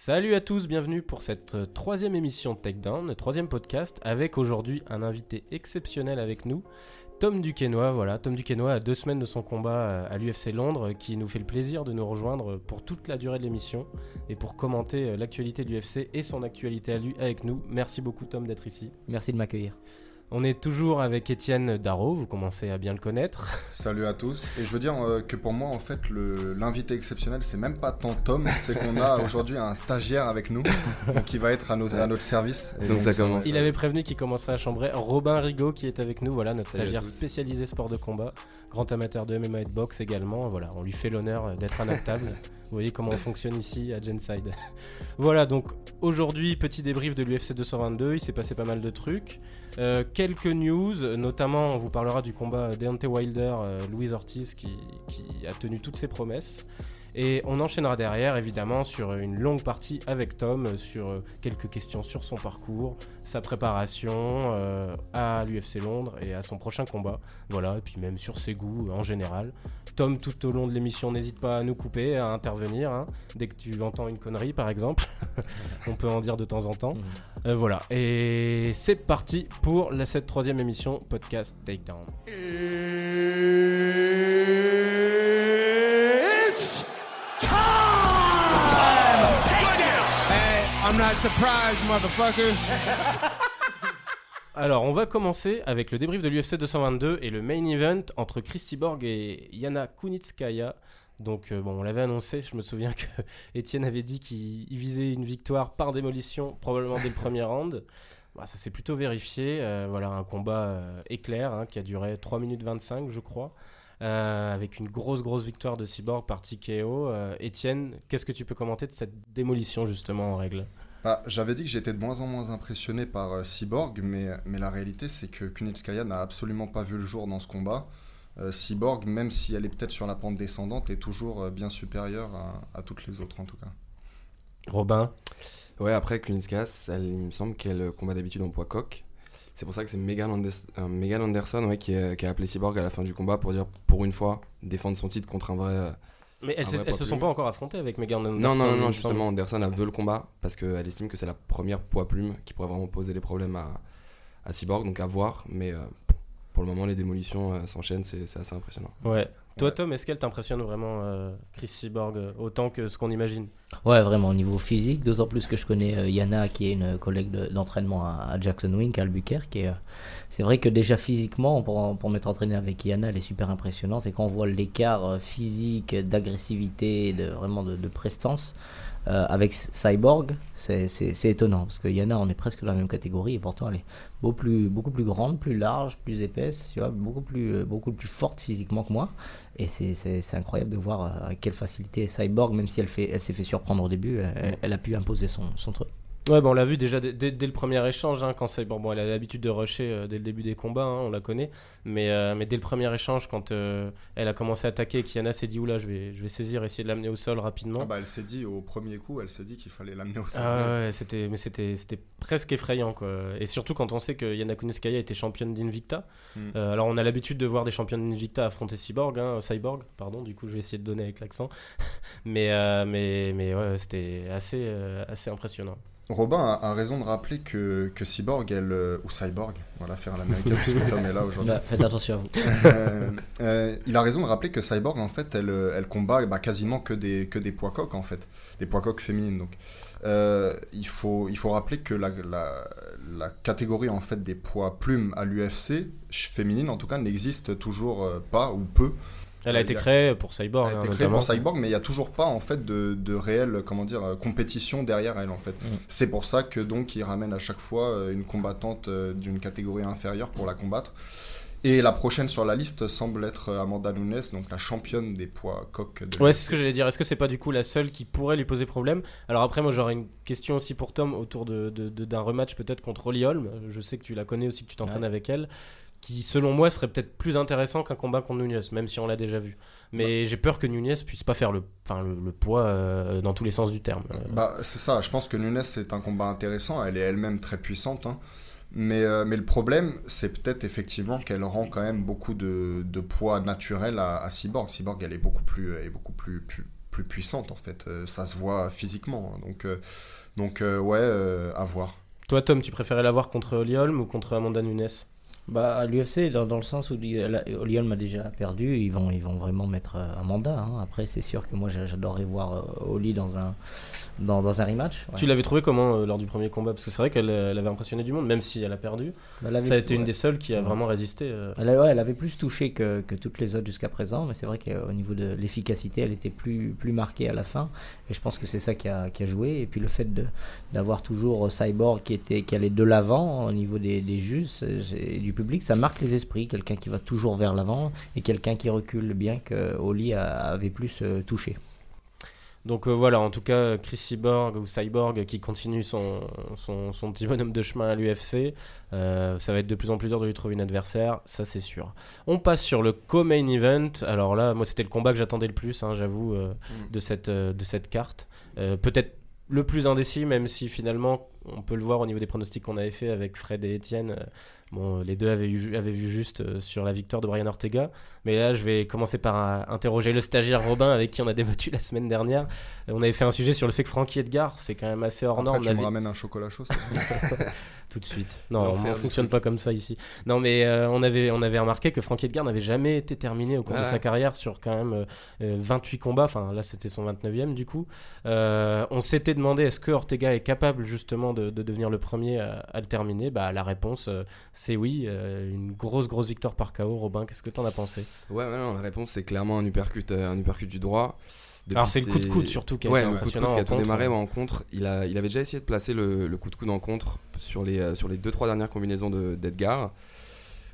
Salut à tous, bienvenue pour cette euh, troisième émission Takedown, le troisième podcast, avec aujourd'hui un invité exceptionnel avec nous, Tom Duquesnoy. Voilà, Tom Duquesnoy a deux semaines de son combat euh, à l'UFC Londres, qui nous fait le plaisir de nous rejoindre pour toute la durée de l'émission et pour commenter euh, l'actualité de l'UFC et son actualité à lui avec nous. Merci beaucoup Tom d'être ici. Merci de m'accueillir. On est toujours avec Étienne Darro, vous commencez à bien le connaître. Salut à tous. Et je veux dire euh, que pour moi, en fait, l'invité exceptionnel, c'est même pas tant Tom, c'est qu'on a aujourd'hui un stagiaire avec nous, qui va être à, à notre service. donc, ça commence. Il avait prévenu qu'il commencerait à chambrer. Robin Rigaud qui est avec nous, voilà, notre stagiaire spécialisé sport de combat, grand amateur de MMA et de boxe également. Voilà, on lui fait l'honneur d'être à notre table. Vous voyez comment on fonctionne ici à Genside. voilà, donc aujourd'hui, petit débrief de l'UFC 222. Il s'est passé pas mal de trucs. Euh, quelques news, notamment on vous parlera du combat Deontay Wilder, euh, Ortiz qui, a tenu toutes ses promesses. Et on enchaînera derrière, évidemment, sur une longue partie avec Tom, sur euh, quelques questions sur son parcours, sa préparation euh, à l'UFC Londres et à son prochain combat. Voilà, et puis même sur ses goûts en général. Tom, tout au long de l'émission, n'hésite pas à nous couper, à intervenir. Hein, dès que tu entends une connerie, par exemple. on peut en dire de temps en temps. Mmh. Euh, voilà, et c'est parti pour la, cette troisième émission podcast Takedown. I'm not surprised, motherfuckers. Alors, on va commencer avec le débrief de l'UFC 222 et le main event entre Christy Borg et Yana Kunitskaya. Donc, euh, bon, on l'avait annoncé. Je me souviens que Étienne avait dit qu'il visait une victoire par démolition, probablement dès le premier round. Bah, ça s'est plutôt vérifié. Euh, voilà, un combat euh, éclair hein, qui a duré 3 minutes 25, je crois. Avec une grosse grosse victoire de Cyborg par TKO. Étienne, qu'est-ce que tu peux commenter de cette démolition justement en règle? Bah, j'avais dit que j'étais de moins en moins impressionné par euh, Cyborg, mais, mais la réalité c'est que Kunitskaya n'a absolument pas vu le jour dans ce combat. Euh, Cyborg, même si elle est peut-être sur la pente descendante, est toujours euh, bien supérieure à, toutes les autres en tout cas. Robin? Ouais, après Kunitskaya, il me semble qu'elle combat d'habitude en poids coq. C'est pour ça que c'est Megan, Anderson ouais, qui, qui, a appelé Cyborg à la fin du combat pour dire pour une fois défendre son titre contre un vrai mais elles, elles se sont pas encore affrontées avec Megan Anderson Non, non, non, justement, Anderson a veut le combat parce qu'elle estime que c'est la première poids plume qui pourrait vraiment poser des problèmes à, à Cyborg, donc à voir. Mais euh, pour le moment, les démolitions euh, s'enchaînent, c'est assez impressionnant. Ouais. Toi, Tom, est-ce qu'elle t'impressionne vraiment, euh, Chris Cyborg, autant que ce qu'on imagine Ouais, vraiment, au niveau physique, d'autant plus que je connais Yana, qui est une collègue d'entraînement à, Jackson Wink, à Albuquerque. Et c'est vrai que déjà physiquement, pour, pour m'être entraîné avec Yana, elle est super impressionnante. Et quand on voit l'écart physique, d'agressivité, de, vraiment de, de prestance, euh, avec Cyborg, c'est étonnant parce que Yana, on est presque dans la même catégorie et pourtant elle est beaucoup plus, beaucoup plus grande, plus large, plus épaisse, tu vois, beaucoup plus, euh, beaucoup plus forte physiquement que moi. Et c'est incroyable de voir à quelle facilité Cyborg, même si elle s'est elle fait surprendre au début, elle, a pu imposer son, son truc. Ouais, bon, on l'a vu déjà dès, le premier échange, hein, quand c'est bon, bon, elle a l'habitude de rusher euh, dès le début des combats, hein, on la connaît, mais, euh, mais dès le premier échange, quand euh, elle a commencé à attaquer, Kiana s'est dit oula, je vais, je vais saisir, essayer de l'amener au sol rapidement. Ah bah, elle s'est dit au premier coup, elle s'est dit qu'il fallait l'amener au sol. Ah ouais, c'était, mais c'était, c'était presque effrayant quoi. Et surtout quand on sait que Yana Kunitskaya était championne d'Invicta. Hmm. alors on a l'habitude de voir des championnes d'Invicta affronter Cyborg, hein, Cyborg, pardon. Du coup, je vais essayer de donner avec l'accent, mais mais mais ouais, c'était assez assez impressionnant. Robin a, raison de rappeler que, que Cyborg, elle, euh, ou Cyborg, voilà, faire l'américain, puisque Tom est là aujourd'hui. Bah, faites attention à vous. Euh, euh, il a raison de rappeler que Cyborg, en fait, elle, elle combat bah, quasiment que des, que des poids coques, en fait, des poids coques féminines. Donc, il, faut, il faut rappeler que la, la, la, catégorie, en fait, des poids plumes à l'UFC, féminine en tout cas, n'existe toujours pas ou peu. Elle a été créée pour Cyborg. Elle a été créée pour Cyborg, mais il n'y a toujours pas en fait de, de réelle comment dire euh, compétition derrière elle en fait. Mm. C'est pour ça que donc il ramène à chaque fois euh, une combattante euh, d'une catégorie inférieure pour la combattre. Et la prochaine sur la liste semble être Amanda Nunes, donc la championne des poids coq. De ouais, c'est ce que j'allais dire. Est-ce que c'est pas du coup la seule qui pourrait lui poser problème? Alors après, moi j'aurais une question aussi pour Tom autour d'un de, de, rematch peut-être contre Holly Holm. Je sais que tu la connais aussi, que tu t'entraînes avec elle qui selon moi serait peut-être plus intéressant qu'un combat contre Nunez, même si on l'a déjà vu. Mais bah. j'ai peur que Nunez puisse pas faire le, enfin, le, poids euh, dans tous les sens du terme. Bah, c'est ça, je pense que Nunez c'est un combat intéressant, elle est elle-même très puissante. Hein. Mais, euh, mais le problème, c'est peut-être effectivement qu'elle rend quand même beaucoup de, de poids naturel à, Cyborg. Cyborg, elle est beaucoup plus, est beaucoup plus, plus puissante en fait. ça se voit physiquement. Hein. donc, donc ouais, à voir. Toi, Tom, tu préférais l'avoir contre Holm ou contre Amanda Nunes? Bah, à l'UFC, dans, dans, le sens où Lyon m'a déjà perdu, ils vont, ils vont vraiment mettre euh, un mandat. Hein. Après, c'est sûr que moi, j'adorerais voir euh, Oli dans un, dans, dans un rematch. Tu l'avais trouvé comment euh, lors du premier combat? Parce que c'est vrai qu'elle avait impressionné du monde, même si elle a perdu. Bah, ça a été une des seules qui a vraiment résisté. Elle, elle avait plus touché que, que toutes les autres jusqu'à présent, mais c'est vrai qu'au niveau de l'efficacité, elle était plus, plus marquée à la fin. Et je pense que c'est ça qui a, qui a, joué. Et puis le fait d'avoir toujours Cyborg qui, était, qui allait de l'avant au niveau des, des juges et du public, ça marque les esprits. Quelqu'un qui va toujours vers l'avant et quelqu'un qui recule, bien que Oli avait plus euh, touché. Donc euh, voilà, en tout cas, Chris Cyborg ou Cyborg qui continue son, son, petit bonhomme de chemin à l'UFC. Euh, ça va être de plus en plus dur de lui trouver une adversaire, ça c'est sûr. On passe sur le co-main event. Alors là, moi c'était le combat que j'attendais le plus, hein, j'avoue, mm. de, cette, de cette carte. Peut-être le plus indécis, même si finalement on peut le voir au niveau des pronostics qu'on avait fait avec Fred et Étienne. Bon, les deux avaient, avaient vu juste euh, sur la victoire de Brian Ortega. Mais là, je vais commencer par euh, interroger le stagiaire Robin avec qui on a débattu la semaine dernière. On avait fait un sujet sur le fait que Frankie Edgar, c'est quand même assez hors norme. Tu me ramènes un chocolat chaud Tout de suite. Non, on ne fonctionne pas comme ça ici. Non, mais euh, on, avait, on avait remarqué que Frankie Edgar n'avait jamais été terminé au cours de sa carrière sur quand même 28 combats. Enfin, là, c'était son 29e du coup. on s'était demandé est-ce que Ortega est capable justement de, devenir le premier à, à le terminer? Bah, La réponse c'est oui, euh, une grosse grosse victoire par KO. Robin, qu'est-ce que tu en as pensé? Ouais, la réponse c'est clairement un uppercut, euh, un uppercut du droit. Alors c'est le coup de coude surtout qui a ouais, le coup de coude qui a tout démarré en contre. Il, a, il avait déjà essayé de placer le, coup de coude en contre sur les, euh, sur les 2-3 dernières combinaisons d'Edgar.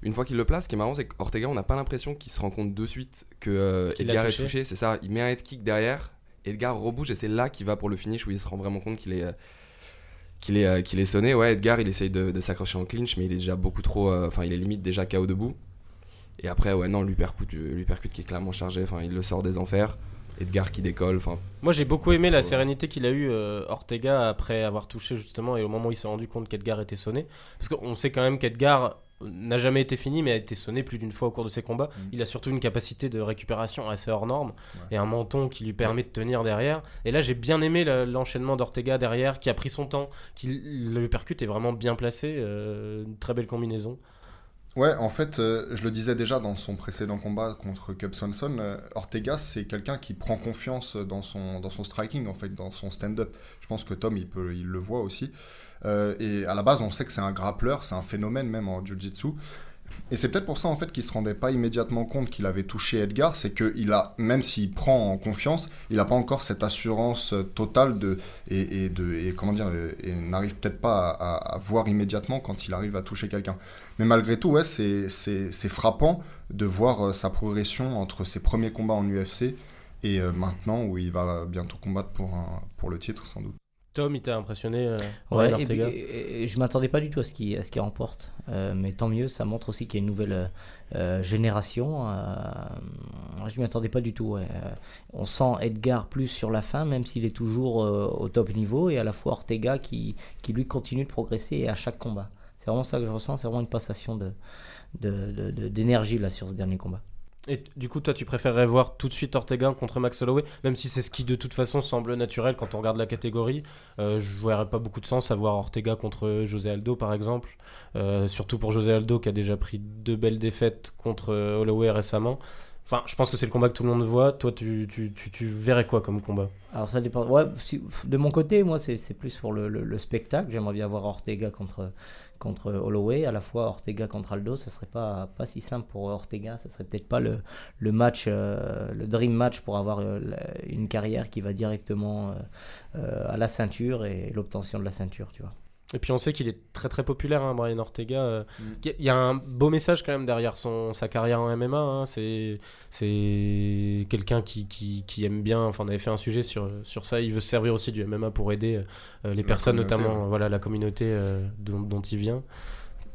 Une fois qu'il le place, ce qui est marrant, c'est qu'Ortega, on n'a pas l'impression qu'il se rend compte de suite que Edgar est touché. C'est ça, il met un head kick derrière, Edgar rebouge et c'est là qu'il va pour le finish où il se rend vraiment compte qu'il est, qu'il est, euh, qu'il est sonné. Ouais, Edgar, il essaye de, s'accrocher en clinch, mais il est déjà beaucoup trop. Euh, enfin, il est limite déjà KO debout. Et après, ouais, non, l'uppercut, l'uppercut qui est clairement chargé. Enfin, il le sort des enfers. Edgar qui décolle. Enfin, Moi, j'ai beaucoup aimé la sérénité qu'il a eu euh, Ortega après avoir touché justement et au moment où il s'est rendu compte qu'Edgar était sonné. Parce qu'on sait quand même qu'Edgar n'a jamais été fini, mais a été sonné plus d'une fois au cours de ses combats. Mm. Il a surtout une capacité de récupération assez hors norme et un menton qui lui permet de tenir derrière. Et là, j'ai bien aimé l'enchaînement d'Ortega derrière, qui a pris son temps, qui le percute est vraiment bien placé. Euh, une très belle combinaison. Ouais, en fait, euh, je le disais déjà dans son précédent combat contre Cub Swanson, euh, Ortega, c'est quelqu'un qui prend confiance dans son, dans son striking, en fait, dans son stand-up. Je pense que Tom, il, peut, il le voit aussi. Euh, et à la base, on sait que c'est un grappleur, c'est un phénomène même en jiu-jitsu. Et c'est peut-être pour ça en fait qu'il se rendait pas immédiatement compte qu'il avait touché Edgar, c'est que il a, même s'il prend en confiance, il n'a pas encore cette assurance totale de et, de et comment dire et n'arrive peut-être pas à, voir immédiatement quand il arrive à toucher quelqu'un. Mais malgré tout, ouais, c'est frappant de voir euh, sa progression entre ses premiers combats en UFC et euh, maintenant où il va bientôt combattre pour, un, pour le titre sans doute. Tom, il t'a impressionné euh, Ouais, et, je m'attendais pas du tout à ce qu'il qu remporte. Euh, mais tant mieux, ça montre aussi qu'il y a une nouvelle euh, génération. je m'y attendais pas du tout. On sent Edgar plus sur la fin, même s'il est toujours au top niveau, et à la fois Ortega qui, qui lui continue de progresser à chaque combat. C'est vraiment ça que je ressens, c'est vraiment une passation d'énergie de, de, là sur ce dernier combat. Et du coup, toi, tu préférerais voir tout de suite Ortega contre Max Holloway, même si c'est ce qui de toute façon semble naturel quand on regarde la catégorie. Euh, je verrais pas beaucoup de sens à voir Ortega contre José Aldo, par exemple. Euh, surtout pour José Aldo qui a déjà pris deux belles défaites contre Holloway récemment. Enfin, je pense que c'est le combat que tout le monde voit. Toi, tu, tu, tu, verrais quoi comme combat? Alors, ça dépend. De mon côté, moi, c'est plus pour le, le, spectacle. J'aimerais bien voir Ortega contre, contre Holloway. À la fois, Ortega contre Aldo, ce serait pas, pas si simple pour Ortega. Ce serait peut-être pas le, match, euh, le dream match pour avoir euh, une carrière qui va directement euh, à la ceinture et l'obtention de la ceinture, tu vois. Et puis on sait qu'il est très très populaire, hein, Brian Ortega. Euh. Mm. Il y a un beau message quand même derrière son, sa carrière en MMA. Hein. C'est, c'est quelqu'un qui, qui, qui, aime bien. Enfin, on avait fait un sujet sur, sur ça. Il veut se servir aussi du MMA pour aider euh, les personnes, notamment voilà, la communauté euh, dont, dont, il vient.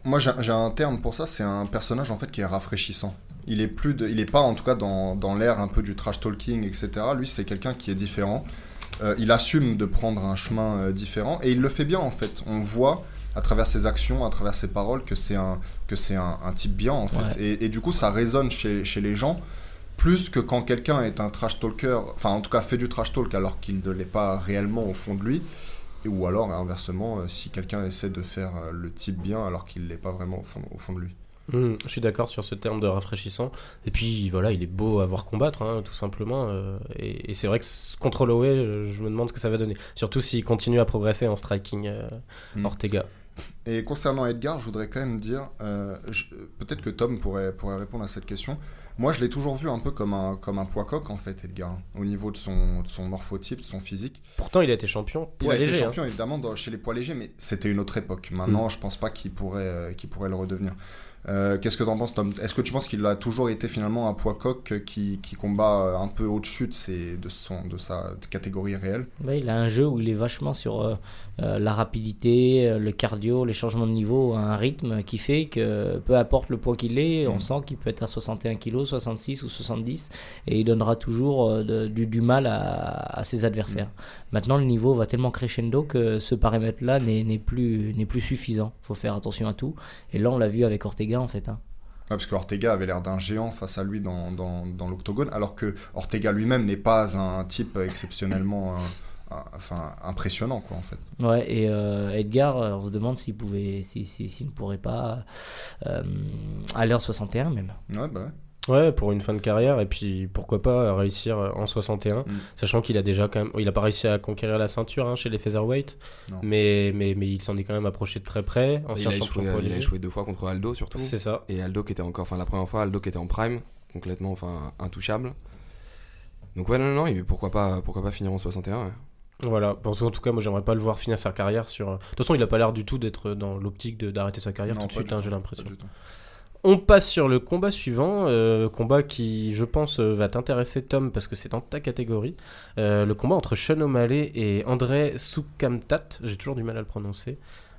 Moi j'ai un terme pour ça, c'est un personnage en fait qui est rafraîchissant. Il est, plus de, il est pas en tout cas dans, dans l'air un peu du trash talking, etc. Lui c'est quelqu'un qui est différent. Euh, il assume de prendre un chemin euh, différent et il le fait bien en fait. On voit à travers ses actions, à travers ses paroles que c'est un, que c'est un, type bien en fait. Et, du coup ça résonne chez, chez les gens plus que quand quelqu'un est un trash talker, enfin en tout cas fait du trash talk alors qu'il ne l'est pas réellement au fond de lui, ou alors inversement, si quelqu'un essaie de faire le type bien alors qu'il ne l'est pas vraiment au fond, au fond de lui. Mmh, je suis d'accord sur ce terme de rafraîchissant. Et puis voilà, il est beau à voir combattre, hein, tout simplement. Euh, et, c'est vrai que contre l'OE, je me demande ce que ça va donner. Surtout s'il continue à progresser en striking euh, mmh. Ortega. Et concernant Edgar, je voudrais quand même dire, euh, peut-être que Tom pourrait, pourrait répondre à cette question. Moi, je l'ai toujours vu un peu comme un, comme un poids coq, en fait, Edgar, au niveau de son, de son morphotype, de son physique. Pourtant, il a été champion Il a été hein. champion, évidemment, chez les poids légers, mais c'était une autre époque. Maintenant, mmh. je pense pas qu'il pourrait, qu'il pourrait le redevenir. Euh, qu'est-ce que tu en penses, Tom? Est-ce que tu penses qu'il a toujours été finalement un poids coq qui, qui combat euh, un peu au-dessus de, de, son, de sa catégorie réelle? Il a un jeu où il est vachement sur euh, la rapidité, le cardio, les changements de niveau, un rythme qui fait que peu importe le poids qu'il est, on mm. sent qu'il peut être à 61 kg, 66 ou 70 et il donnera toujours du, mal à, ses adversaires. Mm. Maintenant, le niveau va tellement crescendo que ce paramètre-là n'est plus, plus suffisant. Il faut faire attention à tout. Et là, on l'a vu avec Ortega en fait. Hein. parce que Ortega avait l'air d'un géant face à lui dans, dans, dans l'octogone, alors que Ortega lui-même n'est pas un type exceptionnellement euh, enfin, impressionnant, quoi, en fait. Ouais, et euh, Edgar, euh, on se demande s'il pouvait, s'il ne pourrait pas aller en 61 même. Ouais, bah ouais. Ouais, pour une fin de carrière, et puis pourquoi pas réussir en 61, mm. sachant qu'il a déjà quand même. Il a pas réussi à conquérir la ceinture hein, chez les Featherweight, mais, mais, mais il s'en est quand même approché de très près. il, a échoué, il a échoué deux fois contre Aldo surtout. C'est ça. Et Aldo qui était encore. Enfin, la première fois, Aldo qui était en prime, complètement enfin, intouchable. Donc, ouais, non, non, non, pourquoi pas, pourquoi pas finir en 61 Voilà, parce en tout cas, moi j'aimerais pas le voir finir sa carrière sur. De toute façon, il a pas l'air du tout d'être dans l'optique d'arrêter sa carrière tout de suite, hein, j'ai l'impression. On passe sur le combat suivant, euh, combat qui, je pense, euh, va t'intéresser, Tom, parce que c'est dans ta catégorie. Euh, le combat entre Sean O'Malley et André Soukamtat. J'ai toujours du mal à le prononcer.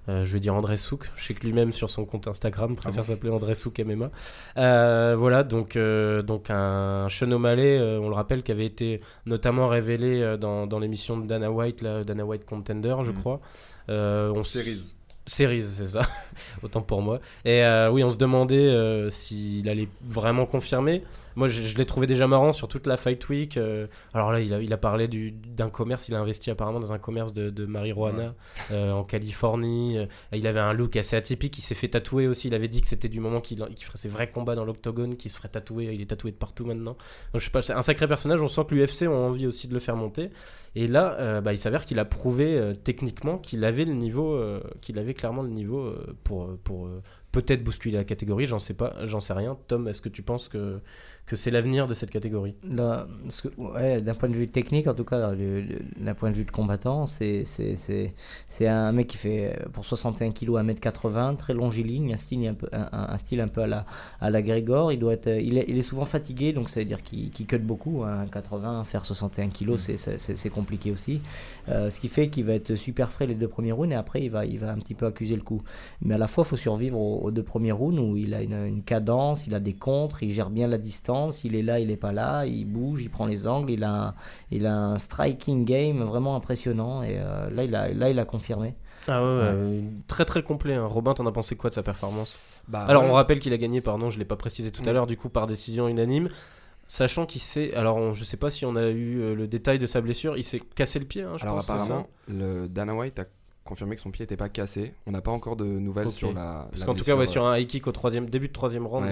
je vais dire André Souk. Je sais que lui-même sur son compte Instagram préfère ah s'appeler André Souk MMA. voilà, donc, donc un Sean O'Malley, on le rappelle, qui avait été notamment révélé dans, dans l'émission de Dana White, là, Dana White Contender, je mm. crois. on Series. Series, c'est ça. Autant pour moi. Et euh, oui, on se demandait euh, s'il allait vraiment confirmer. Moi, je, l'ai trouvé déjà marrant sur toute la Fight Week. Euh, alors là, il a, il a parlé d'un commerce. Il a investi apparemment dans un commerce de, de marijuana en Californie. il avait un look assez atypique. Il s'est fait tatouer aussi. Il avait dit que c'était du moment qu'il ferait ses vrais combats dans l'octogone, qu'il se ferait tatouer. Il est tatoué de partout maintenant. Donc, je sais pas, c'est un sacré personnage. On sent que l'UFC ont envie aussi de le faire monter. Et là, euh, bah, il s'avère qu'il a prouvé euh, techniquement qu'il avait le niveau, euh, qu'il avait clairement le niveau pour, pour peut-être bousculer la catégorie. J'en sais pas, j'en sais rien. Tom, est-ce que tu penses que que c'est l'avenir de cette catégorie ouais, D'un point de vue technique, en tout cas, d'un point de vue de combattant, c'est un mec qui fait pour 61 kg à 1m80, très longiligne, un style un peu, un, style un peu à la, à la Grégor. Il, doit être, il, est, il est souvent fatigué, donc ça veut dire qu'il cut beaucoup. Hein, 80, faire 61 kg, mm. c'est compliqué aussi. Euh, ce qui fait qu'il va être super frais les deux premiers rounds et après il va, il va un petit peu accuser le coup. Mais à la fois, il faut survivre aux, deux premiers rounds où il a une, une cadence, il a des contres, il gère bien la distance il est là, il est pas là, il bouge, il prend les angles, il a, un, il a un striking game vraiment impressionnant et euh, là, il a, là il a confirmé. Ah ouais, très très complet. Hein. Robin, t'en as pensé quoi de sa performance? Bah, Alors on rappelle qu'il a gagné, pardon, je l'ai pas précisé tout à mm. l'heure, du coup par décision unanime. Sachant qu'il s'est. Alors, je sais pas si on a eu euh, le détail de sa blessure. Il s'est cassé le pied, hein, je alors, pense. apparemment, le Dana White a confirmé que son pied n'était pas cassé. On n'a pas encore de nouvelles sur la. Parce qu'en tout cas, ouais, sur un high kick au troisième, début de troisième round,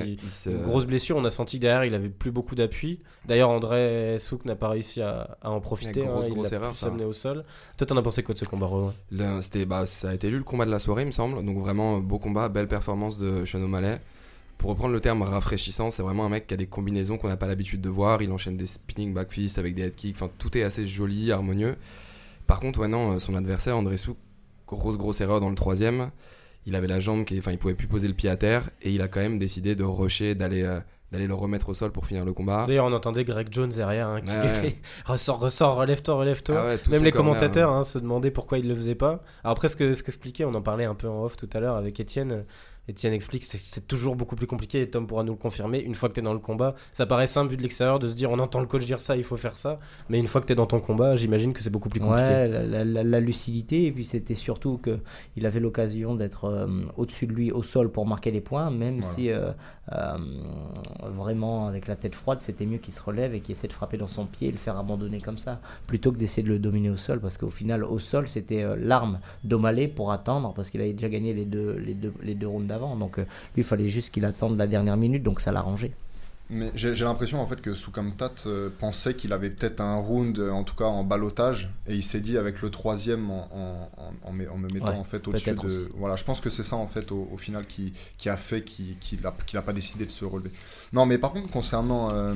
une grosse blessure. On a senti que derrière, il avait plus beaucoup d'appui. D'ailleurs, André Souk n'a pas réussi à, en profiter. Grosse, hein, grosse il a erreur, au sol. Toi, t'en as pensé quoi de ce combat C'était, bah, Ça a été lui le combat de la soirée, il me semble. Donc, vraiment, beau combat, belle performance de Sean O'Malley. Pour reprendre le terme rafraîchissant, c'est vraiment un mec qui a des combinaisons qu'on n'a pas l'habitude de voir. Il enchaîne des spinning back avec des head kicks. Enfin, tout est assez joli, harmonieux. Par contre, ouais, non, son adversaire, André Souk, grosse grosse erreur dans le troisième. Il avait la jambe qui, enfin, il pouvait plus poser le pied à terre et il a quand même décidé de rusher, d'aller euh, d'aller le remettre au sol pour finir le combat. D'ailleurs, on entendait Greg Jones derrière hein, qui ressort, ressort, relève-toi, relève-toi. Ah même les commentateurs hein. Hein, se demandaient pourquoi il le faisait pas. Alors après, ce que ce qu'expliquait, on en parlait un peu en off tout à l'heure avec Étienne. Etienne explique, c'est toujours beaucoup plus compliqué et Tom pourra nous le confirmer. Une fois que tu es dans le combat, ça paraît simple vu de l'extérieur de se dire on entend le coach dire ça, il faut faire ça. Mais une fois que tu es dans ton combat, j'imagine que c'est beaucoup plus compliqué. Ouais, la, lucidité, et puis c'était surtout qu'il avait l'occasion d'être euh, au-dessus de lui au sol pour marquer les points, même si euh, euh, vraiment avec la tête froide, c'était mieux qu'il se relève et qu'il essaie de frapper dans son pied et le faire abandonner comme ça, plutôt que d'essayer de le dominer au sol, parce qu'au final, au sol, c'était l'arme d'Omalé pour attendre, parce qu'il avait déjà gagné les deux, les deux, les deux rounds donc euh, lui, il fallait juste qu'il attende la dernière minute, donc ça l'a rangé. Mais j'ai l'impression en fait que Sukamtat euh, pensait qu'il avait peut-être un round, en tout cas en balotage, et il s'est dit avec le troisième en, en, me mettant en fait au-dessus de. Voilà, je pense que c'est ça en fait au, final qui, qui, a fait qu'il n'a pas décidé de se relever. Non, mais par contre concernant euh,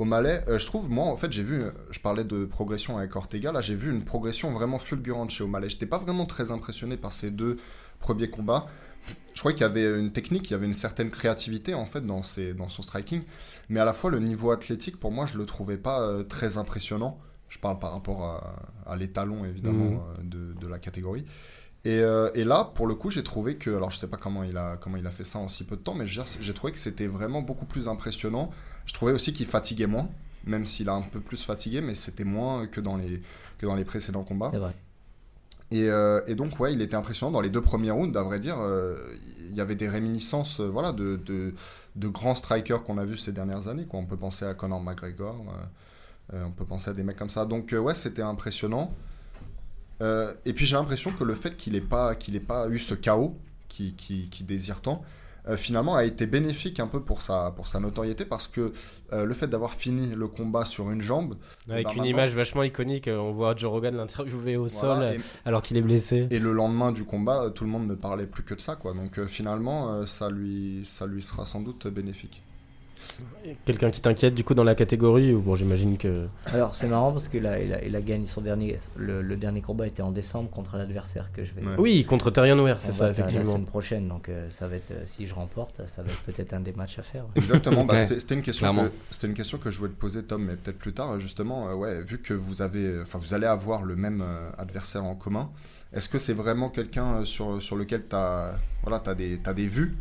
O'Malley, je trouve moi en fait j'ai vu, je parlais de progression avec Ortega, là j'ai vu une progression vraiment fulgurante chez O'Malley. J'étais pas vraiment très impressionné par ces deux premiers combats je crois qu'il y avait une technique, il y avait une certaine créativité en fait dans, ses, dans son striking, mais à la fois le niveau athlétique, pour moi, je le trouvais pas euh, très impressionnant. Je parle par rapport à, l'étalon évidemment mhm. euh, de, la catégorie. Euh, et, là, pour le coup, j'ai trouvé que, alors je sais pas comment il a comment il a fait ça en si peu de temps, mais j'ai trouvé que c'était vraiment beaucoup plus impressionnant. Je trouvais aussi qu'il fatiguait moins, même s'il a un peu plus fatigué, mais c'était moins que dans les que dans les précédents combats. C'est Euh, et, donc, ouais, il était impressionnant. Dans les deux premiers rounds, à vrai dire, euh, il y avait des réminiscences euh, voilà, de, de, grands strikers qu'on a vus ces dernières années. On peut penser à Conor McGregor, on peut penser à des mecs comme ça. Donc, ouais, c'était impressionnant. et puis, j'ai l'impression que le fait qu'il n'ait pas, qu'il pas eu ce chaos qui, qui, qui désire tant, euh, finalement a été bénéfique un peu pour sa, pour sa notoriété parce que euh, le fait d'avoir fini le combat sur une jambe. Avec eh ben, une image vachement iconique, euh, on voit Joe Rogan l'interviewer au sol alors qu'il est blessé. Et le lendemain du combat, tout le monde ne parlait plus que de ça. Quoi. Donc finalement, ça, lui, ça lui sera sans doute bénéfique. Quelqu'un qui t'inquiète du coup dans la catégorie ou bon j'imagine que. Alors c'est marrant parce qu'il a, il a, il a, gagné son dernier le, dernier combat était en décembre contre un adversaire que je vais. Oui contre Terrien Ware c'est ça effectivement. La semaine prochaine donc euh, ça va être si je remporte ça va être peut-être un des matchs à faire. Exactement bah, c'était une question que, c'était une question que je voulais te poser Tom mais peut-être plus tard justement euh, ouais vu que vous avez enfin vous allez avoir le même euh, adversaire en commun est-ce que c'est vraiment quelqu'un sur, sur lequel tu as voilà as des as des vues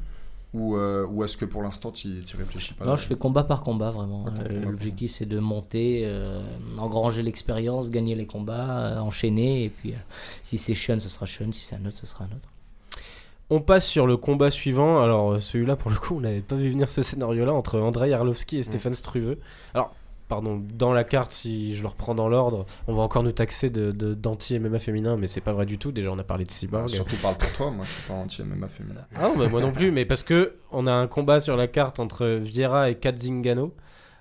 ou, euh, ou est-ce que pour l'instant tu n'y réfléchis pas Non, je fais combat par combat vraiment. Euh, l'objectif c'est de monter, euh, engranger l'expérience, gagner les combats, enchaîner. Et puis si c'est Sean, ce sera Sean. Si c'est un autre, ce sera un autre. On passe sur le combat suivant. Alors celui-là, pour le coup, on n'avait pas vu venir ce scénario-là entre Andrei Arlovski et Stéphane Struve. Alors pardon, dans la carte, si je le reprends dans l'ordre, on va encore nous taxer de, d'anti-MMA féminin, mais c'est pas vrai du tout. Déjà, on a parlé de Cyborg. Bah, surtout parle pour toi, moi je suis pas anti-MMA féminin. Ah non, moi non plus, mais parce que on a un combat sur la carte entre Vieira et Katzingano.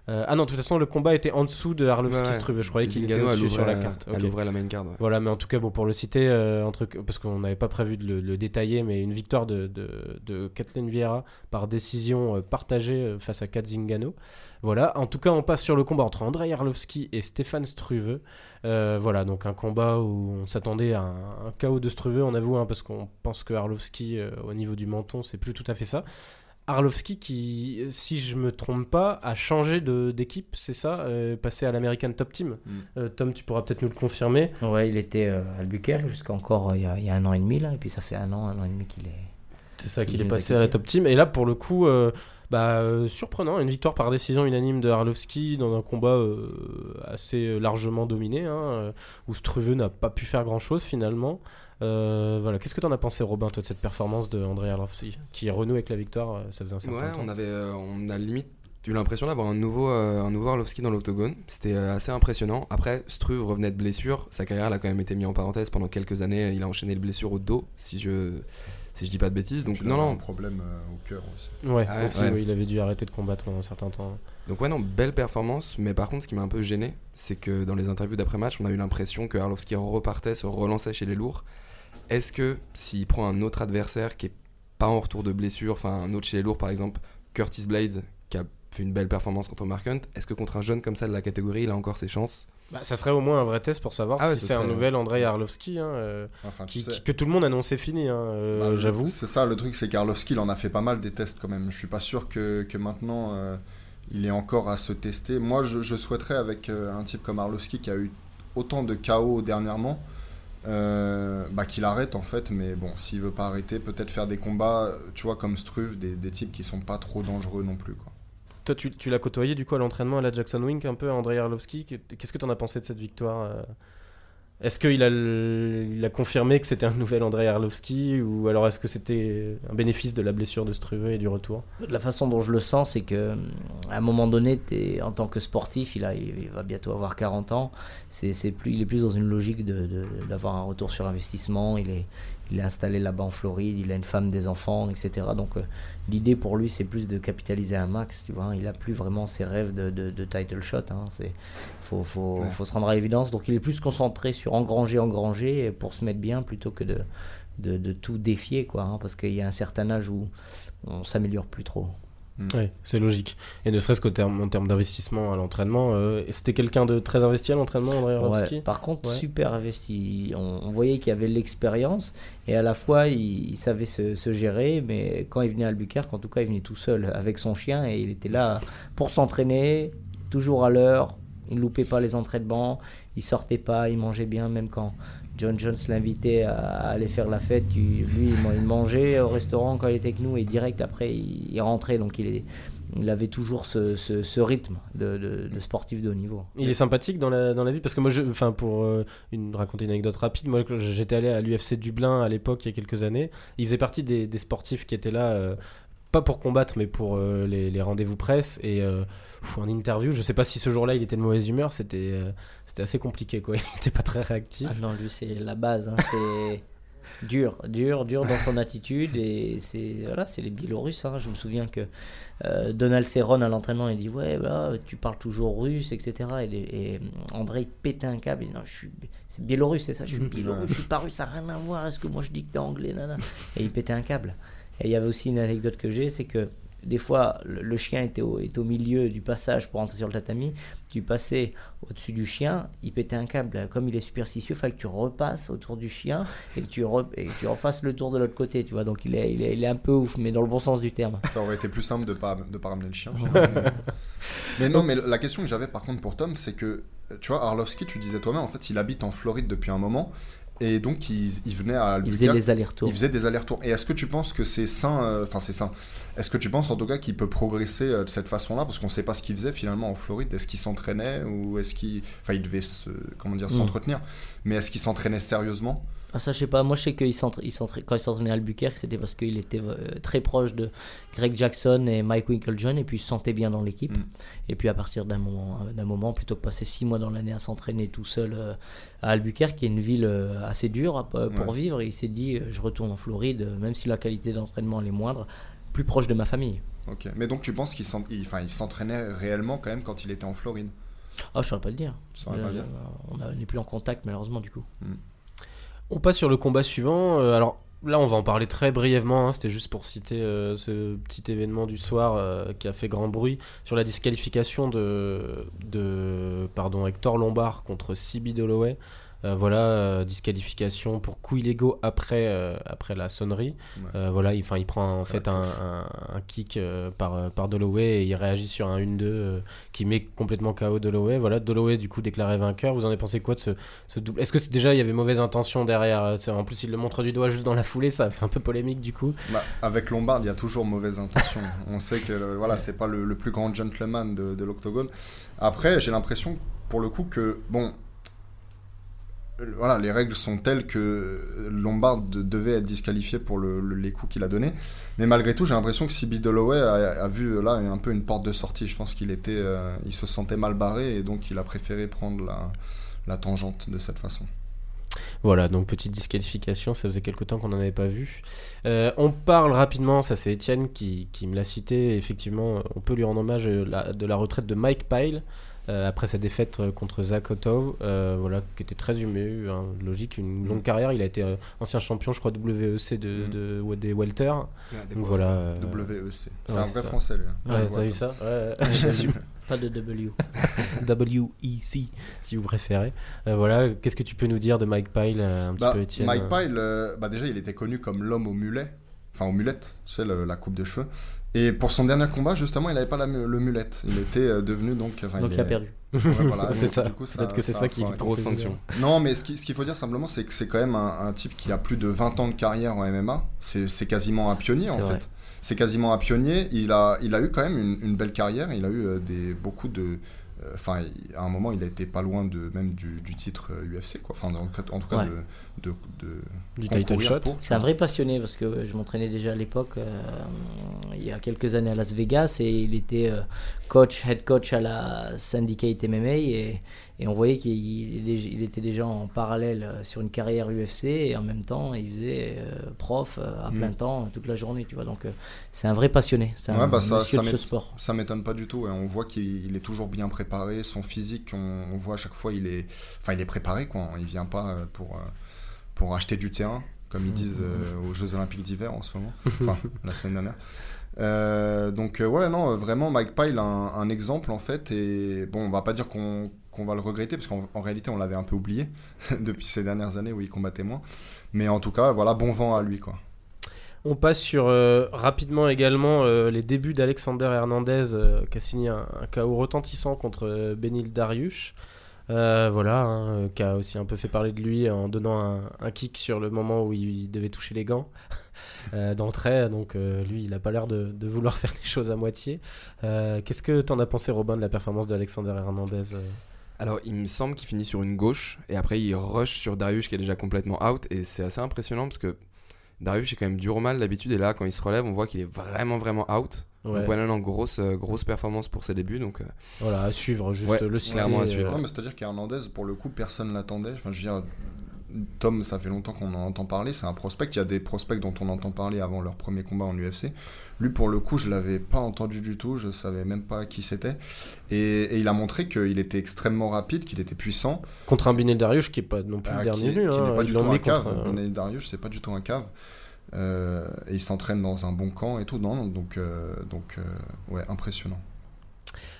Euh, ah non, de toute façon, le combat était en dessous de Arlovski Struve. Je croyais qu'il était au-dessus sur la carte. Elle ouvrait la main card. Voilà, mais en tout cas, bon, pour le citer, euh, entre, parce qu'on n'avait pas prévu de le, détailler, mais une victoire de, de, Kathleen Vieira par décision euh, partagée face à Katzingano. Voilà, en tout cas, on passe sur le combat entre Andrei Arlovski et Stéphane Struve. voilà, donc un combat où on s'attendait à un, chaos de Struve, on avoue, hein, parce qu'on pense que Arlovski, au niveau du menton, c'est plus tout à fait ça. Arlovski qui, si je me trompe pas, a changé d'équipe, c'est ça euh, Passé à l'American Top Team. Mm. Euh, Tom, tu pourras peut-être nous le confirmer. Ouais, il était euh, à Albuquerque jusqu'à encore il y, a, un an et demi, là, et puis ça fait un an, un an et demi qu'il est. C'est ça, qu'il est passé à la Top Team. Et là, pour le coup, bah, surprenant, une victoire par décision unanime de Arlovski dans un combat assez largement dominé, hein, où Struve n'a pas pu faire grand-chose finalement. Euh, voilà, qu'est-ce que tu en as pensé, Robin, toi, de cette performance de André Arlovski, qui renoue avec la victoire euh, Ça faisait un certain ouais, temps. On avait, euh, on a limite eu l'impression d'avoir un nouveau, un nouveau Arlovski dans l'octogone. C'était assez impressionnant. Après, Struve revenait de blessure. Sa carrière a quand même été mise en parenthèse pendant quelques années. Il a enchaîné le blessure au dos, si je si je dis pas de bêtises. Donc non, non. un problème au cœur aussi. Ouais, ah il avait dû arrêter de combattre pendant un certain temps. Donc ouais, non, belle performance. Mais par contre, ce qui m'a un peu gêné, c'est que dans les interviews d'après match, on a eu l'impression que Arlovski repartait, se relançait chez les lourds. Est-ce que s'il prend un autre adversaire qui est pas en retour de blessure, enfin un autre chez les lourds par exemple, Curtis Blades, qui a fait une belle performance contre Mark Hunt, est-ce que contre un jeune comme ça de la catégorie, il a encore ses chances? Bah, ça serait au moins un vrai test pour savoir ah si c'est un nouvel Andrei Arlovski, hein, euh, que tout le monde annonçait fini, hein, euh, bah, j'avoue. C'est ça le truc, c'est qu'Arlovski, il en a fait pas mal des tests quand même. Je suis pas sûr que, que maintenant euh, il est encore à se tester. Moi, je, je souhaiterais avec un type comme Arlovski qui a eu autant de chaos dernièrement, euh, bah, qu'il arrête en fait. Mais bon, s'il veut pas arrêter, peut-être faire des combats, tu vois, comme Struve, des, types qui sont pas trop dangereux non plus. Toi, tu, l'as côtoyé du coup à l'entraînement à la Jackson Wink un peu, Andrei Arlovski? Qu'est-ce que tu en as pensé de cette victoire est-ce qu'il a, il a confirmé que c'était un nouvel Andrei Arlovski ou alors est-ce que c'était un bénéfice de la blessure de Struve et du retour? La façon dont je le sens, c'est que à un moment donné, en tant que sportif, il, a, il va bientôt avoir 40 ans, c'est, plus, il est plus dans une logique d'avoir un retour sur investissement, il est, il est installé là-bas en Floride, il a une femme, des enfants, etc. Donc euh, l'idée pour lui, c'est plus de capitaliser un max, tu vois. Hein. Il a plus vraiment ses rêves de, de, title shot. Il hein. faut, faut, faut, se rendre à l'évidence. Donc il est plus concentré sur engranger, engranger pour se mettre bien plutôt que de, de, tout défier, quoi. Hein, parce qu'il y a un certain âge où on s'améliore plus trop. Mm. Oui, c'est logique. Et ne serait-ce qu'en termes terme d'investissement à l'entraînement, euh, c'était quelqu'un de très investi à l'entraînement, André ouais, Par contre, super investi. On, voyait qu'il avait l'expérience et à la fois il, savait se, gérer, mais quand il venait à Albuquerque, en tout cas, il venait tout seul avec son chien et il était là pour s'entraîner, toujours à l'heure. Il ne loupait pas les entraînements, il sortait pas, il mangeait bien, même quand John Jones l'invitait à, aller faire la fête. lui, il mangeait au restaurant quand il était avec nous et direct après, il, rentrait. Donc il, il avait toujours ce, rythme de, sportif de haut niveau. Il est sympathique dans la, vie parce que moi, enfin pour euh, raconter une anecdote rapide, moi j'étais allé à l'UFC Dublin à l'époque il y a quelques années. Il faisait partie des, sportifs qui étaient là, euh, pas pour combattre, mais pour euh, les, rendez-vous presse et en interview, je sais pas si ce jour-là il était de mauvaise humeur, c'était euh, c'était assez compliqué quoi. Il était pas très réactif. Ah non, lui c'est la base, hein. c'est dur, dur, dur dans son attitude et c'est voilà, c'est les Biélorusses. Hein. Je me souviens que euh, Donald Cerrone à l'entraînement il dit ouais bah, tu parles toujours russe etc et, et André pétait un câble. Il dit, non je suis c'est biélorusse c'est ça, je suis biélorusse, je suis pas russe, ça n'a rien à voir. Est-ce que moi je dis que t'es anglais nana Et il pétait un câble. Et il y avait aussi une anecdote que j'ai, c'est que des fois, le, chien était au, milieu du passage pour entrer sur le tatami. Tu passais au-dessus du chien, il pétait un câble. Comme il est superstitieux, il fallait que tu repasses autour du chien et que tu, et tu refasses le tour de l'autre côté. Tu vois, donc il est, il, est, il est, un peu ouf, mais dans le bon sens du terme. Ça aurait été plus simple de ne pas, de pas ramener le chien. mais non, mais la question que j'avais par contre pour Tom, c'est que, tu vois, Arlovski, tu disais toi-même, en fait, il habite en Floride depuis un moment. Et donc, il, venait à Il faisait des allers-retours. Il faisait des allers-retours. Et est-ce que tu penses que c'est sain euh, Enfin, c'est sain. Est-ce que tu penses en tout cas qu'il peut progresser euh, de cette façon-là? Parce qu'on ne sait pas ce qu'il faisait finalement en Floride. Est-ce qu'il s'entraînait ou est-ce qu'il. Enfin, il devait se... comment dire, mm. s'entretenir? Mais est-ce qu'il s'entraînait sérieusement? Ah, ça, je sais pas. Moi, je sais qu'il il quand il s'entraînait à Albuquerque, c'était parce qu'il était euh, très proche de Greg Jackson et Mike Winklejohn et puis il se sentait bien dans l'équipe. Mm. Et puis, à partir d'un moment, d'un moment, plutôt que passer six mois dans l'année à s'entraîner tout seul euh, à Albuquerque, qui est une ville euh, assez dure pour vivre, il s'est dit je retourne en Floride, même si la qualité d'entraînement est moindre, plus proche de ma famille. Ok. Mais donc, tu penses qu'il s'entraînait réellement quand même quand il était en Floride? Ah, oh, je saurais pas le dire. Pas le dire? on n'est plus en contact malheureusement du coup. Mm. On passe sur le combat suivant. Euh, alors là, on va en parler très brièvement. Hein. C'était juste pour citer euh, ce petit événement du soir euh, qui a fait grand bruit sur la disqualification de, de pardon, Hector Lombard contre Sibi Dolowe. Euh, voilà, euh, disqualification pour coups illégaux après, euh, après la sonnerie. voilà, il, il prend en fait un, un, kick par, par Dalloway et il réagit sur un 1-2 qui met complètement KO Dalloway. Voilà, Dalloway du coup déclaré vainqueur. Vous en avez pensé quoi de ce, ce double? Est-ce que déjà il y avait mauvaise intention derrière En plus, il le montre du doigt juste dans la foulée, ça fait un peu polémique du coup. Bah, avec Lombard, il y a toujours mauvaise intention. On sait que voilà, c'est pas le, le, plus grand gentleman de, de l'octogone. Après, j'ai l'impression pour le coup que, bon, voilà, les règles sont telles que Lombard devait être disqualifié pour les coups qu'il a donnés. Mais malgré tout, j'ai l'impression que Sibi Dalloway a, vu là un peu une porte de sortie. Je pense qu'il était, euh, il se sentait mal barré et donc il a préféré prendre la, tangente de cette façon. Voilà, donc petite disqualification, ça faisait quelque temps qu'on n'en avait pas vu. Euh, on parle rapidement, ça c'est Étienne qui, me l'a cité, effectivement, on peut lui rendre hommage euh, de la retraite de Mike Pyle. Euh, après sa défaite euh, contre Zach Otov, euh, voilà, qui était très humé, hein, logique, une longue mm. carrière. Il a été ancien champion, je crois, WEC de, mm. de, des Welter. Donc voilà. WEC. C'est un vrai français, lui. Hein. Ouais, t'as vu ça? Ouais, Pas de W. WEC, si vous préférez. voilà, qu'est-ce que tu peux nous dire de Mike Pyle, un petit bah, peu, Mike Pyle, bah déjà, il était connu comme l'homme au mulet, enfin aux mulettes, tu sais, la coupe de cheveux. Et pour son dernier combat, justement, il n'avait pas la, le mulette. Il était euh, devenu donc. donc il, a perdu. voilà, c'est ça. Peut-être que c'est ça, qui est une grosse sanction. Non, mais ce qu'il faut dire simplement, c'est que c'est quand même un, type qui a plus de 20 ans de carrière en MMA. C'est quasiment un pionnier en fait. C'est quasiment un pionnier. Il a, il a eu quand même une, une belle carrière. Il a eu euh, des, beaucoup de euh, enfin, à un moment, il a été pas loin de même du, titre UFC, euh, quoi. Enfin, en, tout cas, de, du title shot. C'est un vrai passionné parce que je m'entraînais déjà à l'époque, euh, il y a quelques années à Las Vegas, et il était coach, head coach à la Syndicate MMA, et, et on voyait qu'il il était déjà en parallèle euh, sur une carrière UFC et en même temps il faisait euh, prof euh, à plein mm. temps toute la journée, tu vois. Donc c'est un vrai passionné, c'est un bah, ça, de ce sport. Ça m'étonne pas du tout. Et on voit qu'il est toujours bien préparé, son physique, on, voit à chaque fois il est, enfin il est préparé quoi. Il vient pas pour pour acheter du terrain comme ils disent aux Jeux Olympiques d'hiver en ce moment, enfin la semaine dernière. donc ouais non vraiment Mike Pyle a un, un, exemple en fait et bon on va pas dire qu'on qu'on va le regretter, parce qu'en réalité, on l'avait un peu oublié depuis ces dernières années où il combattait moins. Mais en tout cas, voilà, bon vent à lui, quoi. On passe sur euh, rapidement également euh, les débuts d'Alexander Hernandez euh, qui a signé un, KO retentissant contre Benil Dariush. voilà, hein, qui a aussi un peu fait parler de lui en donnant un, kick sur le moment où il, devait toucher les gants d'entrée. Donc lui, il n'a pas l'air de, de, vouloir faire les choses à moitié. Qu'est-ce que tu en as pensé, Robin, de la performance d'Alexander Hernandez alors, il me semble qu'il finit sur une gauche et après il rush sur Darius qui est déjà complètement out et c'est assez impressionnant parce que Darius est quand même dur au mal d'habitude et là quand il se relève on voit qu'il est vraiment vraiment out. Ouais. Donc voilà, non, grosse, euh, grosse performance pour ses débuts. Donc, euh, Voilà, à suivre, juste le clairement à suivre. Euh. c'est-à-dire qu'Hernandez, pour le coup, personne l'attendait. Enfin, je veux dire, Tom, ça fait longtemps qu'on en entend parler. C'est un prospect. Il y a des prospects dont on entend parler avant leur premier combat en UFC. Lui, pour le coup, je l'avais pas entendu du tout, je savais même pas qui c'était. Et, il a montré qu'il était extrêmement rapide, qu'il était puissant. Contre un Binel Darius qui est pas non plus le ah, dernier qui, hein, pas du tout un cave. Binel Darius, c'est pas du tout un cave. Euh, et il s'entraîne dans un bon camp et tout. Non, donc, euh, donc euh, ouais, impressionnant.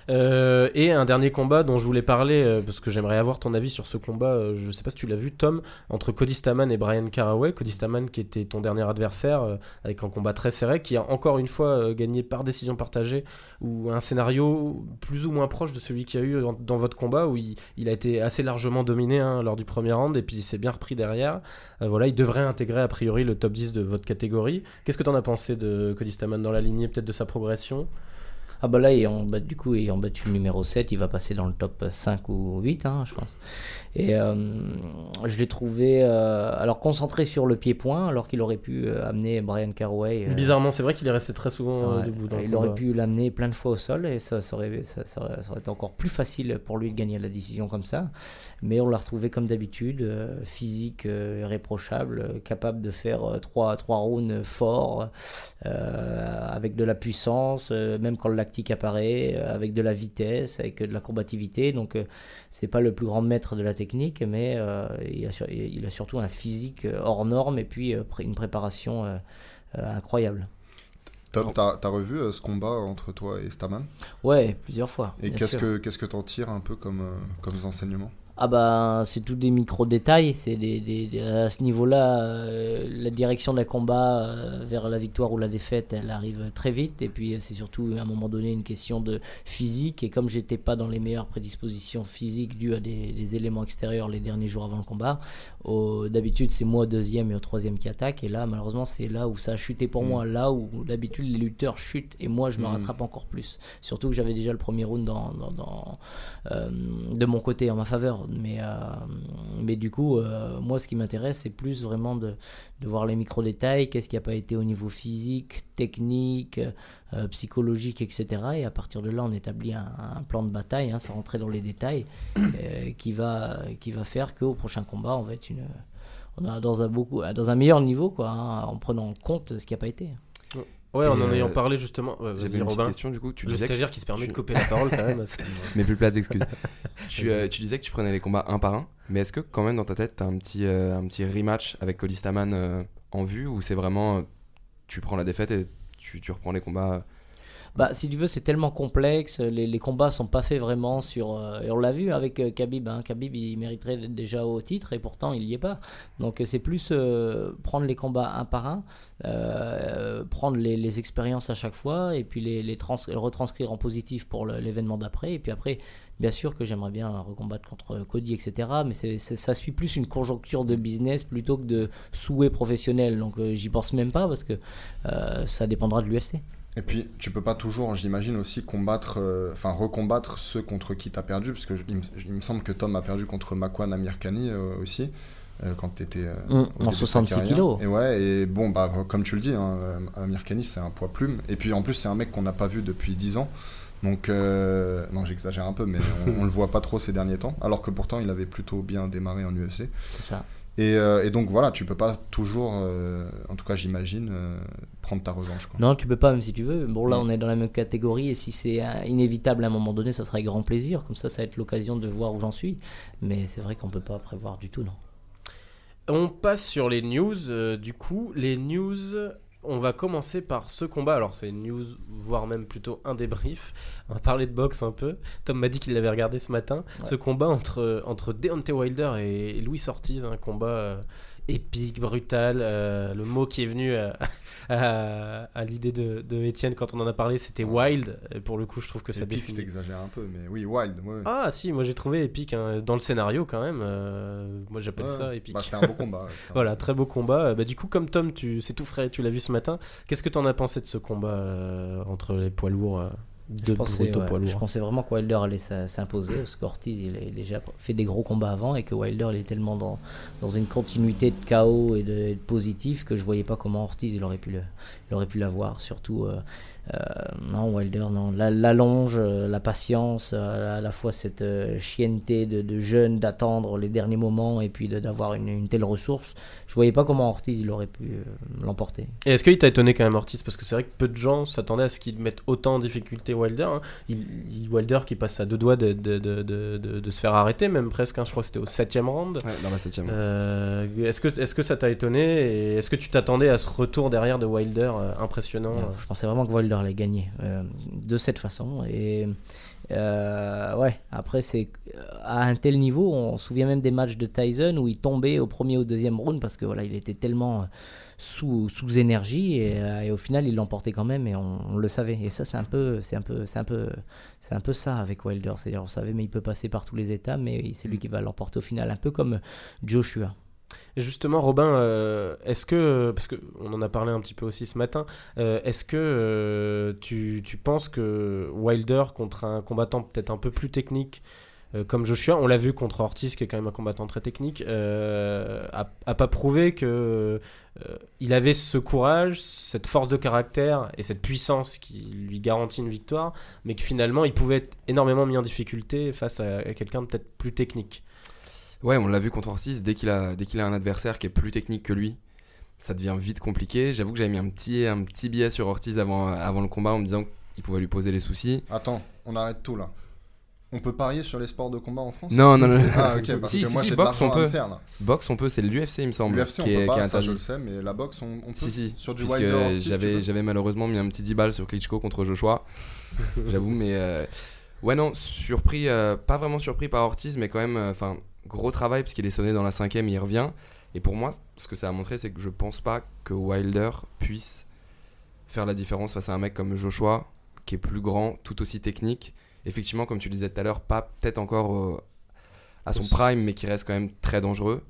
Euh, et un dernier combat dont je voulais parler, euh, parce que j'aimerais avoir ton avis sur ce combat, euh, je sais pas si tu l'as vu, Tom, entre Cody Staman et Brian Caraway. Cody Staman qui était ton dernier adversaire, avec un combat très serré, qui a encore une fois gagné par décision partagée, ou un scénario plus ou moins proche de celui qu'il y a eu dans, votre combat, où il, a été assez largement dominé hein, lors du premier round, et puis il s'est bien repris derrière. voilà, il devrait intégrer a priori le top 10 de votre catégorie. Qu'est-ce que tu as pensé de Cody Staman dans la lignée, peut-être de sa progression? Ah bah là, en bat, du coup, battu le numéro 7, il va passer dans le top 5 ou 8, hein, je pense. Et euh, je l'ai trouvé euh, alors concentré sur le pied-point, alors qu'il aurait pu euh, amener Brian Caraway. Bizarrement, c'est vrai qu'il est resté très souvent debout. Dans il aurait pu l'amener plein de fois au sol et ça, aurait, ça, aurait, été encore plus facile pour lui de gagner la décision comme ça. Mais on l'a retrouvé comme d'habitude, physique irréprochable, capable de faire 3, 3 rounds forts, avec de la puissance, même quand le lactique apparaît, avec de la vitesse, avec de la combativité. Donc, c'est pas le plus grand maître de la technique, mais euh, il, a, il, a, surtout un physique euh, hors norme et puis euh, une préparation incroyable. Tom, t'as as revu ce combat entre toi et Staman? Ouais, plusieurs fois. Et qu'est-ce que qu'est-ce que t'en tires un peu comme comme enseignements ah bah c'est tous des micro détails, c'est des, à ce niveau-là, euh, la direction d'un combat euh, vers la victoire ou la défaite, elle arrive très vite. Et puis euh, c'est surtout à un moment donné une question de physique. Et comme j'étais pas dans les meilleures prédispositions physiques dues à des, éléments extérieurs les derniers jours avant le combat, d'habitude c'est moi deuxième et au troisième qui attaque. Et là malheureusement c'est là où ça a chuté pour moi, là où d'habitude les lutteurs chutent et moi je me mm. rattrape encore plus, surtout que j'avais déjà le premier round dans, dans, de mon côté en ma faveur mais, euh, mais du coup, euh, moi, ce qui m'intéresse, c'est plus vraiment de, de voir les micro-détails, qu'est-ce qui n'a pas été au niveau physique, technique, euh, psychologique, etc. Et à partir de là, on établit un, plan de bataille, hein, sans rentrer dans les détails, qui, va, qui va faire qu'au prochain combat, on va être une, on a dans, un beaucoup, dans un meilleur niveau, quoi, hein, en prenant en compte ce qui n'a pas été. Ouais, en en ayant euh, parlé justement. J'avais une petite question du coup. Tu le stagiaire qui se permet de couper la parole quand même. mais plus plates excuses. tu, euh, tu, disais que tu prenais les combats un par un, mais est-ce que quand même dans ta tête, tu as un petit, euh, un petit rematch avec Cody Staman en vue ou c'est vraiment tu prends la défaite et tu, tu reprends les combats bah, si tu veux, c'est tellement complexe. Les, les, combats sont pas faits vraiment sur. Euh, et on l'a vu avec euh, Khabib. Hein. Khabib, il mériterait déjà au titre et pourtant il y est pas. Donc c'est plus prendre les combats un par un, prendre les, expériences à chaque fois et puis les, retranscrire en positif pour l'événement d'après. Et puis après, bien sûr que j'aimerais bien recombattre contre Cody, etc. Mais ça suit plus une conjoncture de business plutôt que de souhait professionnel. Donc j'y pense même pas parce que ça dépendra de l'UFC. Et puis, tu peux pas toujours, j'imagine aussi, combattre, euh, enfin, recombattre ceux contre qui tu as perdu, parce que il, me semble que Tom a perdu contre Makwan Amirkani euh, aussi, euh, quand tu étais. Mmh, en 66 kilos. Et ouais, et bon, bah, comme tu le dis, hein, Amirkani, c'est un poids plume. Et puis, en plus, c'est un mec qu'on n'a pas vu depuis 10 ans. Donc, non, j'exagère un peu, mais on, on, le voit pas trop ces derniers temps. Alors que pourtant, il avait plutôt bien démarré en UFC. C'est ça. Euh, et, donc voilà, tu peux pas toujours, euh, en tout cas j'imagine, euh, prendre ta revanche. Non, tu peux pas même si tu veux. Bon là on est dans la même catégorie et si c'est inévitable à un moment donné, ça sera avec grand plaisir. Comme ça, ça va être l'occasion de voir où j'en suis. Mais c'est vrai qu'on peut pas prévoir du tout, non. On passe sur les news. du coup, les news on va commencer par ce combat. Alors, c'est une news, voire même plutôt un débrief. On va parler de boxe un peu. Tom m'a dit qu'il l'avait regardé ce matin. Ce combat entre, entre Deontay Wilder et Louis Ortiz, un combat euh, épique, brutal. Euh, le mot qui est venu à, l'idée de, de, Étienne quand on en a parlé, c'était wild. Et pour le coup, je trouve que ça définit. t'exagères un peu, mais oui, wild. Ah, si, moi j'ai trouvé épique hein, dans le scénario quand même. Euh, moi j'appelle ça épique. Bah, c'était un beau combat. voilà, très beau combat. Bah, du coup, comme Tom, tu, c'est tout frais, tu l'as vu ce matin. Qu'est-ce que tu en as pensé de ce combat euh, entre les poids lourds je, pensais, je pensais vraiment que Wilder allait s'imposer parce qu'Ortiz il a déjà fait des gros combats avant et que Wilder il est tellement dans, dans une continuité de chaos et de, positif que je voyais pas comment Ortiz il aurait pu le, il aurait pu l'avoir surtout euh, non, Wilder, non. La, longe, euh, la patience, euh, à la fois cette chienneté de, de jeune d'attendre les derniers moments et puis d'avoir une, telle ressource. Je voyais pas comment Ortiz il aurait pu l'emporter. Et est-ce qu'il t'a étonné quand même Ortiz? Parce que c'est vrai que peu de gens s'attendaient à ce qu'il mette autant en difficulté Wilder. Hein. Il, Wilder qui passe à deux doigts de, de, de se faire arrêter, même presque. Hein. je crois que c'était au septième round. Ouais, dans la septième. est-ce que, est -ce que ça t'a étonné? Et est-ce que tu t'attendais à ce retour derrière de Wilder impressionnant? Je pensais vraiment que Wilder les gagner euh, de cette façon. Et euh, ouais, après, c'est à un tel niveau, on se souvient même des matchs de Tyson où il tombait au premier ou deuxième round parce que voilà, il était tellement sous, sous énergie et, au final il l'emportait quand même et on, le savait. Et ça, c'est un peu, c'est un peu, c'est un peu, c'est un peu ça avec Wilder. C'est-à-dire, on savait, mais il peut passer par tous les états, mais c'est lui qui va l'emporter au final, un peu comme Joshua. Justement, Robin, euh, est-ce que, parce qu'on en a parlé un petit peu aussi ce matin, euh, est-ce que euh, tu, tu, penses que Wilder contre un combattant peut-être un peu plus technique comme Joshua, on l'a vu contre Ortiz, qui est quand même un combattant très technique, a, pas prouvé que il avait ce courage, cette force de caractère et cette puissance qui lui garantit une victoire, mais que finalement il pouvait être énormément mis en difficulté face à quelqu'un peut-être plus technique? Ouais, on l'a vu contre Ortiz, dès qu'il a, dès qu'il a un adversaire qui est plus technique que lui, ça devient vite compliqué. J'avoue que j'avais mis un petit, un petit billet sur Ortiz avant, avant le combat en me disant qu'il pouvait lui poser les soucis. Attends, on arrête tout là. On peut parier sur les sports de combat en France? Non, non, non. Ah, ok, parce que moi j'ai de l'argent à faire là. Boxe, on peut, c'est l'UFC, il me semble. L'UFC, on peut pas, ça je le sais, mais la boxe, on, peut. Si, si, sur du Wilder j'avais, j'avais malheureusement mis un petit 10 balles sur Klitschko contre Joshua. J'avoue, mais. Euh, ouais, non, surpris, euh, pas vraiment surpris par Ortiz, mais quand même, euh, enfin, gros travail puisqu'il est sonné dans la cinquième il revient. Et pour moi, ce que ça a montré, c'est que je pense pas que Wilder puisse faire la différence face à un mec comme Joshua, qui est plus grand, tout aussi technique. Effectivement, comme tu le disais tout à l'heure, pas peut-être encore euh, à son prime, mais qui reste quand même très dangereux.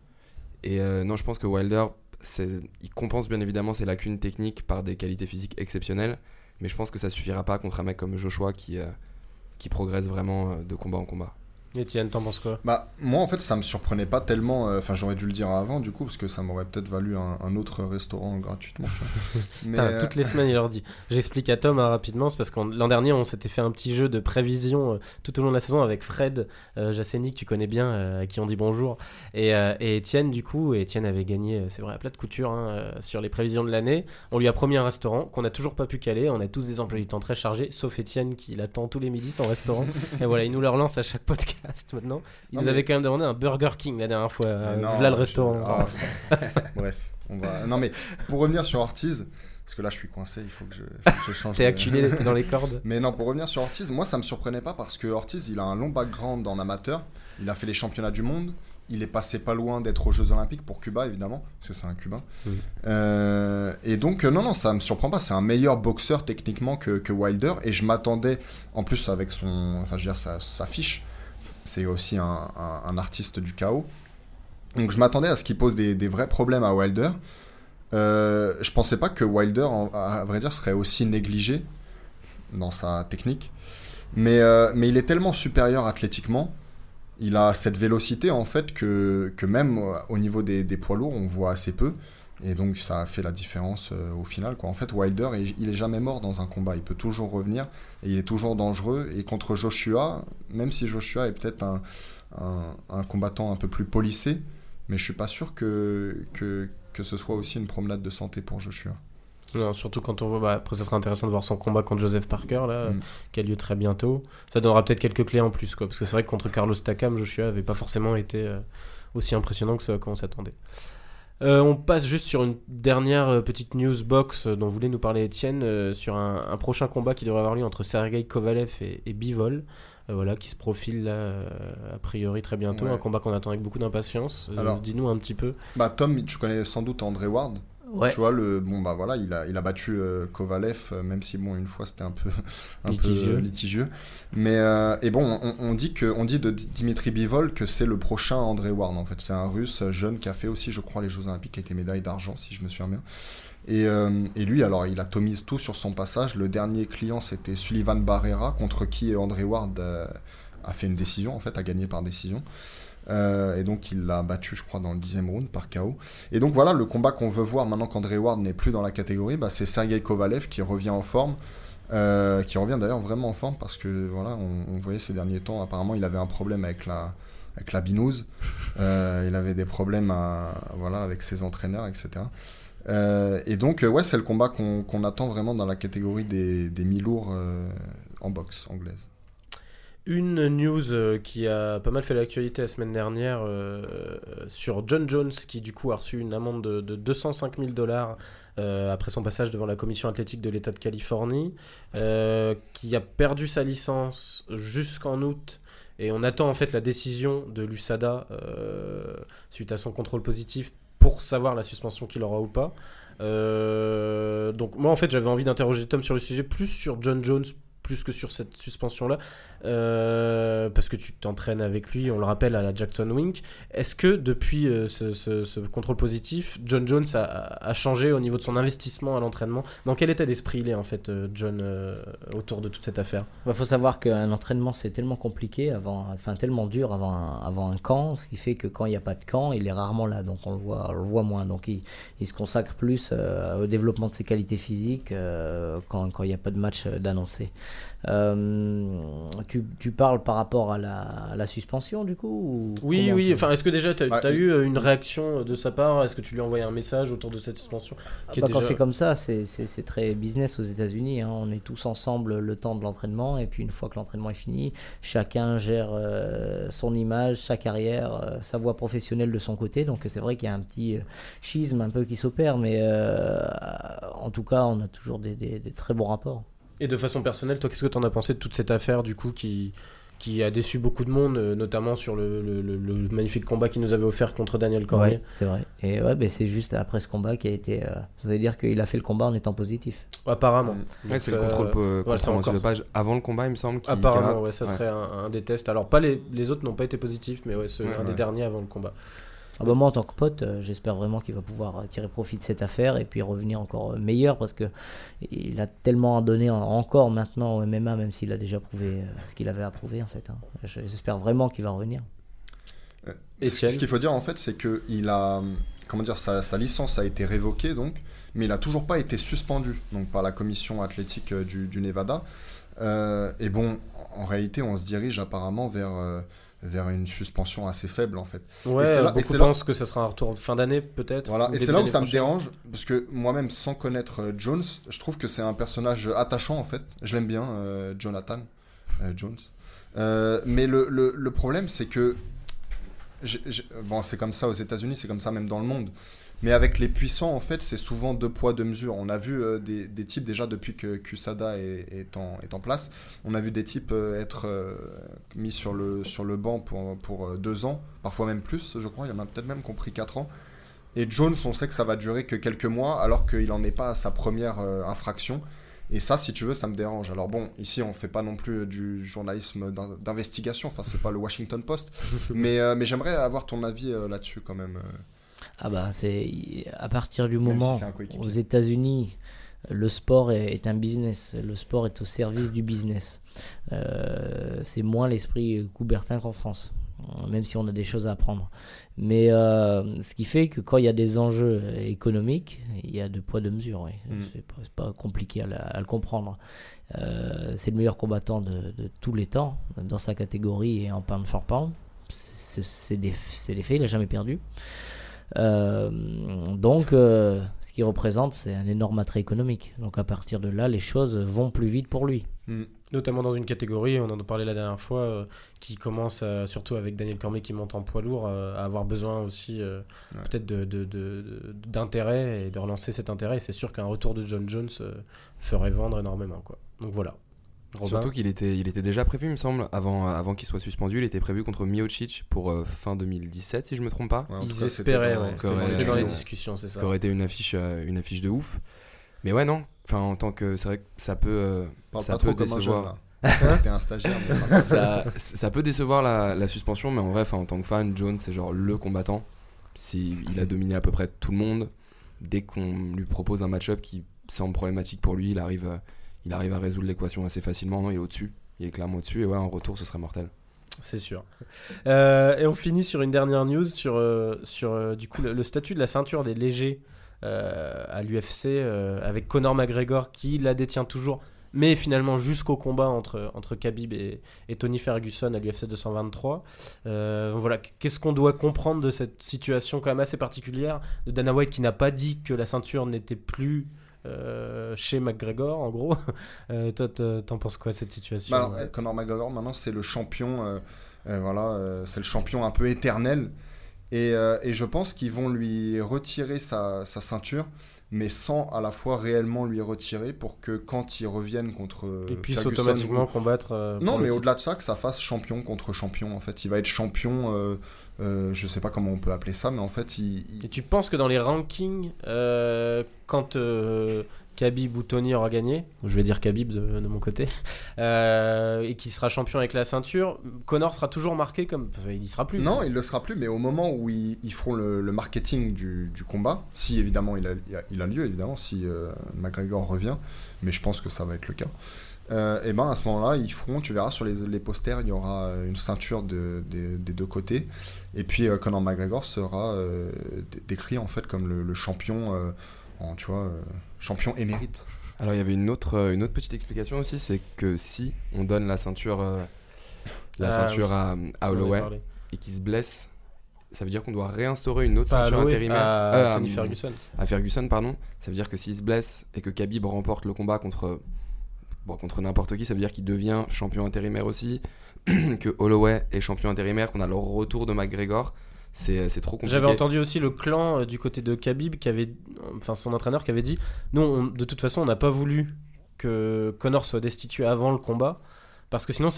Et non, je pense que Wilder, il compense bien évidemment ses lacunes techniques par des qualités physiques exceptionnelles. Mais je pense que ça suffira pas contre un mec comme Joshua qui, qui progresse vraiment de combat en combat. Etienne, t'en penses quoi? Bah moi en fait ça me surprenait pas tellement, euh, enfin j'aurais dû le dire avant du coup parce que ça m'aurait peut-être valu un, autre restaurant gratuitement. Mais euh, Toutes les semaines il leur dit. J'explique à Tom hein, rapidement, c'est parce que l'an dernier on s'était fait un petit jeu de prévision euh, tout au long de la saison avec Fred euh, que tu connais bien, à qui on dit bonjour, et, et Etienne du coup, et Etienne avait gagné, c'est vrai, à plat de couture hein, sur les prévisions de l'année. On lui a promis un restaurant qu'on n'a toujours pas pu caler, on a tous des emplois du temps très chargés, sauf Etienne qui l'attend tous les midis son restaurant. et voilà, il nous le relance à chaque podcast maintenant. Il nous avait quand même demandé un Burger King la dernière fois. Euh, voilà le restaurant. Ah, Bref, on va. Non mais pour revenir sur Ortiz, Parce que là, je suis coincé, il faut que je, je change. t'es acculé, t'es dans les cordes. Mais non, pour revenir sur Ortiz, moi, ça me surprenait pas parce que Ortiz, il a un long background en amateur. Il a fait les championnats du monde. Il est passé pas loin d'être aux Jeux Olympiques pour Cuba, évidemment, parce que c'est un Cubain. Mhm. Euh, et donc, euh, non, non, ça me surprend pas. C'est un meilleur boxeur techniquement que, que Wilder. Et je m'attendais, en plus, avec son. Enfin, je veux dire, sa, sa fiche. C'est aussi un, artiste du chaos. Donc, je m'attendais à ce qu'il pose des, vrais problèmes à Wilder. Euh, je pensais pas que Wilder, à vrai dire, serait aussi négligé dans sa technique. Mais, euh, mais il est tellement supérieur athlétiquement. Il a cette vélocité en fait que, que même euh, au niveau des poids lourds, on voit assez peu. Et donc ça a fait la différence euh, au final. Quoi. En fait, Wilder, il, il est jamais mort dans un combat. Il peut toujours revenir et il est toujours dangereux. Et contre Joshua, même si Joshua est peut-être un, un, un combattant un peu plus polissé, mais je suis pas sûr que, que, que ce soit aussi une promenade de santé pour Joshua. Non, surtout quand on voit. Bah, après, ça serait intéressant de voir son combat contre Joseph Parker, là, Mm. qui a lieu très bientôt. Ça donnera peut-être quelques clés en plus, quoi. Parce que c'est vrai que contre Carlos Takam, Joshua avait pas forcément été euh, aussi impressionnant que ce à quoi on s'attendait. Euh, on passe juste sur une dernière euh, petite news box euh, dont voulait nous parler Étienne, euh, sur un, un prochain combat qui devrait avoir lieu entre Sergei Kovalev et, et Bivol. euh, voilà, qui se profile là, a priori très bientôt. Ouais. Un combat qu'on attend avec beaucoup d'impatience. Alors- Dis-nous un petit peu. Bah Tom, tu connais sans doute André Ward. Ouais. Tu vois, le, bon, bah voilà, il a, il a battu euh, Kovalev, euh, même si, bon, une fois, c'était un peu, un Litigieux. peu litigieux. Mais, euh, et bon, on, on dit que, on dit de Di- Dimitri Bivol que c'est le prochain André Ward, en fait. C'est un russe euh, jeune qui a fait aussi, je crois, les Jeux Olympiques, qui a été médaille d'argent, si je me souviens bien. Et, euh, et lui, alors, il atomise tout sur son passage. Le dernier client, c'était Sullivan Barrera, contre qui André Ward a fait une décision, en fait, a gagné par décision. Euh, et donc, il l'a battu, je crois, dans le dixième round par KO. Et donc voilà, le combat qu'on veut voir maintenant qu'André Ward n'est plus dans la catégorie, bah, c'est Sergei Kovalev qui revient en forme, euh, qui revient d'ailleurs vraiment en forme parce que voilà, on, on voyait ces derniers temps, apparemment il avait un problème avec la, avec la binouse, Euh, il avait des problèmes à, voilà, avec ses entraîneurs, etc. Et donc, ouais, c'est le combat qu'on attend vraiment dans la catégorie des, des mi-lourds en boxe anglaise. Une news euh, qui a pas mal fait l'actualité la semaine dernière euh, sur John Jones qui du coup a reçu une amende de, de 205 000 dollars euh, après son passage devant la commission athlétique de l'État de Californie, qui a perdu sa licence jusqu'en août. Et on attend en fait la décision de l'USADA suite à son contrôle positif pour savoir la suspension qu'il aura ou pas. Donc moi en fait j'avais envie d'interroger Tom sur le sujet, plus sur John Jones, plus que sur cette suspension-là, euh, parce que tu t'entraînes avec lui, on le rappelle, à la Jackson Wink. Est-ce que depuis euh, ce, ce- contrôle positif, John Jones a, a changé au niveau de son investissement à l'entraînement? Dans quel état d'esprit il est en fait, euh, John, autour de toute cette affaire? Il Bah, faut savoir qu'un entraînement c'est tellement compliqué, avant, enfin tellement dur avant un, avant un camp, ce qui fait que quand il n'y a pas de camp, il est rarement là, donc on le voit, le voit moins. Donc il, il se consacre plus au développement de ses qualités physiques quand il n'y a pas de match d'annoncer. Euh, tu, tu parles par rapport à la, à la suspension du coup ou Oui, oui, tu- enfin, est-ce que déjà tu as, Bah, il- eu euh, une réaction de sa part? Est-ce que tu lui as envoyé un message autour de cette suspension Ah est bah, Quand déjà- c'est comme ça, c'est- très business aux États-Unis. hein. On est tous ensemble le temps de l'entraînement, et puis une fois que l'entraînement est fini, chacun gère euh, son image, sa carrière, euh, sa voie professionnelle de son côté. Donc c'est vrai qu'il y a un petit schisme un peu qui s'opère, mais euh, en tout cas, on a toujours des, des- des très bons rapports. Et de façon personnelle, toi, qu'est-ce que tu en as pensé de toute cette affaire, du coup, qui, qui a déçu beaucoup de monde, euh, notamment sur le, le- le- le magnifique combat qu'il nous avait offert contre Daniel Cormier Ouais, c'est vrai. Et ouais, ben, c'est juste après ce combat qui a été. euh, ça veut dire qu'il a fait le combat en étant positif. Apparemment. Ouais, c'est le euh, contrôle, contrôle encore- antidopage avant le combat, il me semble. qui Apparemment, rate. ouais, ça Ouais. serait un, un des tests. Alors, pas les, les autres n'ont pas été positifs, mais ouais, c'est Ouais, un des ouais. derniers avant le combat. Ah bah moi, en tant que pote, euh, j'espère vraiment qu'il va pouvoir euh, tirer profit de cette affaire et puis revenir encore euh, meilleur parce que il a tellement à donner en- encore maintenant au MMA, même s'il a déjà prouvé euh, ce qu'il avait à prouver en fait. hein. Je- J'espère vraiment qu'il va revenir. Et Ce qu'il faut dire en fait, c'est que il a, comment dire, sa, sa licence a été révoquée donc, mais il a toujours pas été suspendu donc par la commission athlétique du, du Nevada. Euh, et bon, en réalité, on se dirige apparemment vers euh, vers une suspension assez faible en fait. Ouais, Et là- et là- que ce sera un retour de fin d'année, peut-être. Voilà, et c'est là où ça me dérange, parce que moi-même, sans connaître euh, Jones, je trouve que c'est un personnage attachant en fait. Je l'aime bien, euh, Jonathan euh, Jones. Euh, mais le, le- le problème, c'est que. bon, c'est comme ça aux États-Unis, c'est comme ça même dans le monde. Mais avec les puissants, en fait, c'est souvent deux poids, deux mesures. On a vu euh, des, des, types, déjà depuis que Kusada est, est, en, est en place, on a vu des types euh, être euh, mis sur le, sur le banc pour, pour deux ans, parfois même plus, je crois. Il y en a peut-être même compris quatre ans. Et Jones, on sait que ça va durer que quelques mois, alors qu'il n'en est pas à sa première infraction. Et ça, si tu veux, ça me dérange. Alors bon, ici, on fait pas non plus du journalisme d'investigation. Enfin, c'est pas le Washington Post. mais mais j'aimerais avoir ton avis là-dessus quand même. Ah bah c'est à partir du moment aux États-Unis, le sport est, un business. Le sport est au service du business. Euh, c'est moins l'esprit Coubertin qu'en France, même si on a des choses à apprendre. Mais euh, ce qui fait que quand il y a des enjeux économiques, il y a deux poids deux mesures. Oui. Mm. C'est pas, compliqué à, le comprendre. Euh, c'est le meilleur combattant de, tous les temps dans sa catégorie et en pound for pound. C'est des, des faits, il n'a jamais perdu. Euh, donc, euh, ce qu'il représente, c'est un énorme attrait économique. Donc, à partir de là, les choses vont plus vite pour lui. Mm. Notamment dans une catégorie, on en a parlé la dernière fois, euh, qui commence, surtout avec Daniel Cormier qui monte en poids lourd, à avoir besoin aussi peut-être d'intérêt de, de, et de relancer cet intérêt. Et c'est sûr qu'un retour de John Jones ferait vendre énormément. Quoi. Donc voilà. Surtout qu'il était, il était déjà prévu, il me semble, avant, avant qu'il soit suspendu. Il était prévu contre Miocic pour euh, fin 2017, si je me trompe pas. Ils espéraient, C'était dans les discussions, c'est ça. Ça aurait été une affiche, euh, une affiche de ouf. Mais ouais, non. Enfin, en tant que. C'est vrai que ça peut. Euh, ça peut décevoir. C'était un stagiaire. ça, ça, peut décevoir la, la, suspension, mais en vrai, en tant que fan, Jones, c'est genre le combattant. Si, il a dominé à peu près tout le monde. Dès qu'on lui propose un match-up qui semble problématique pour lui, il arrive il arrive à résoudre l'équation assez facilement. Non, il est au-dessus. Il est clairement au-dessus. Et ouais, en retour, ce serait mortel. C'est sûr. Euh, et on finit sur une dernière news sur, euh, sur euh, du coup, le, statut de la ceinture des légers à l'UFC avec Conor McGregor qui la détient toujours, mais finalement jusqu'au combat entre, entre Khabib et, et Tony Ferguson à l'UFC 223. voilà, qu'est-ce qu'on doit comprendre de cette situation quand même assez particulière de Dana White qui n'a pas dit que la ceinture n'était plus euh, chez McGregor, en gros. Euh, toi, t'en penses quoi de cette situation bah, Conor McGregor, maintenant, c'est le champion. Euh, voilà, c'est le champion un peu éternel. Et, et je pense qu'ils vont lui retirer sa, sa, ceinture, mais sans à la fois réellement lui retirer pour que quand il revienne contre. Il puisse automatiquement combattre. non, mais au-delà de ça, que ça fasse champion contre champion. En fait, il va être champion euh, je sais pas comment on peut appeler ça, mais en fait, il. Et tu penses que dans les rankings, euh, quand euh, Khabib ou Tony aura gagné, je vais dire Khabib de, mon côté, et qui sera champion avec la ceinture, Connor sera toujours marqué comme. il y sera plus. Non, il le sera plus, mais au moment où ils, feront le, marketing du, combat, si évidemment il a, il a lieu, évidemment, si McGregor revient, mais je pense que ça va être le cas. Euh, et ben à ce moment-là, ils feront, tu verras sur les, les posters, il y aura une ceinture de, des deux côtés. Et puis euh, Conor McGregor sera euh, décrit en fait comme le, champion, en, tu vois, champion émérite. Alors il y avait une autre, une autre petite explication aussi, c'est que si on donne la ceinture, la ah, ceinture à, à Holloway et qu'il se blesse, ça veut dire qu'on doit réinstaurer une autre ceinture intérimaire à, Ferguson. À Ferguson, pardon. Ça veut dire que s'il se blesse et que Khabib remporte le combat contre bon, contre n'importe qui, ça veut dire qu'il devient champion intérimaire aussi, que Holloway est champion intérimaire, qu'on a le retour de McGregor. C'est trop compliqué. J'avais entendu aussi le clan euh, du côté de Khabib, qui avait, enfin son entraîneur qui avait dit Non, de toute façon, on n'a pas voulu que Connor soit destitué avant le combat. Parce que sinon,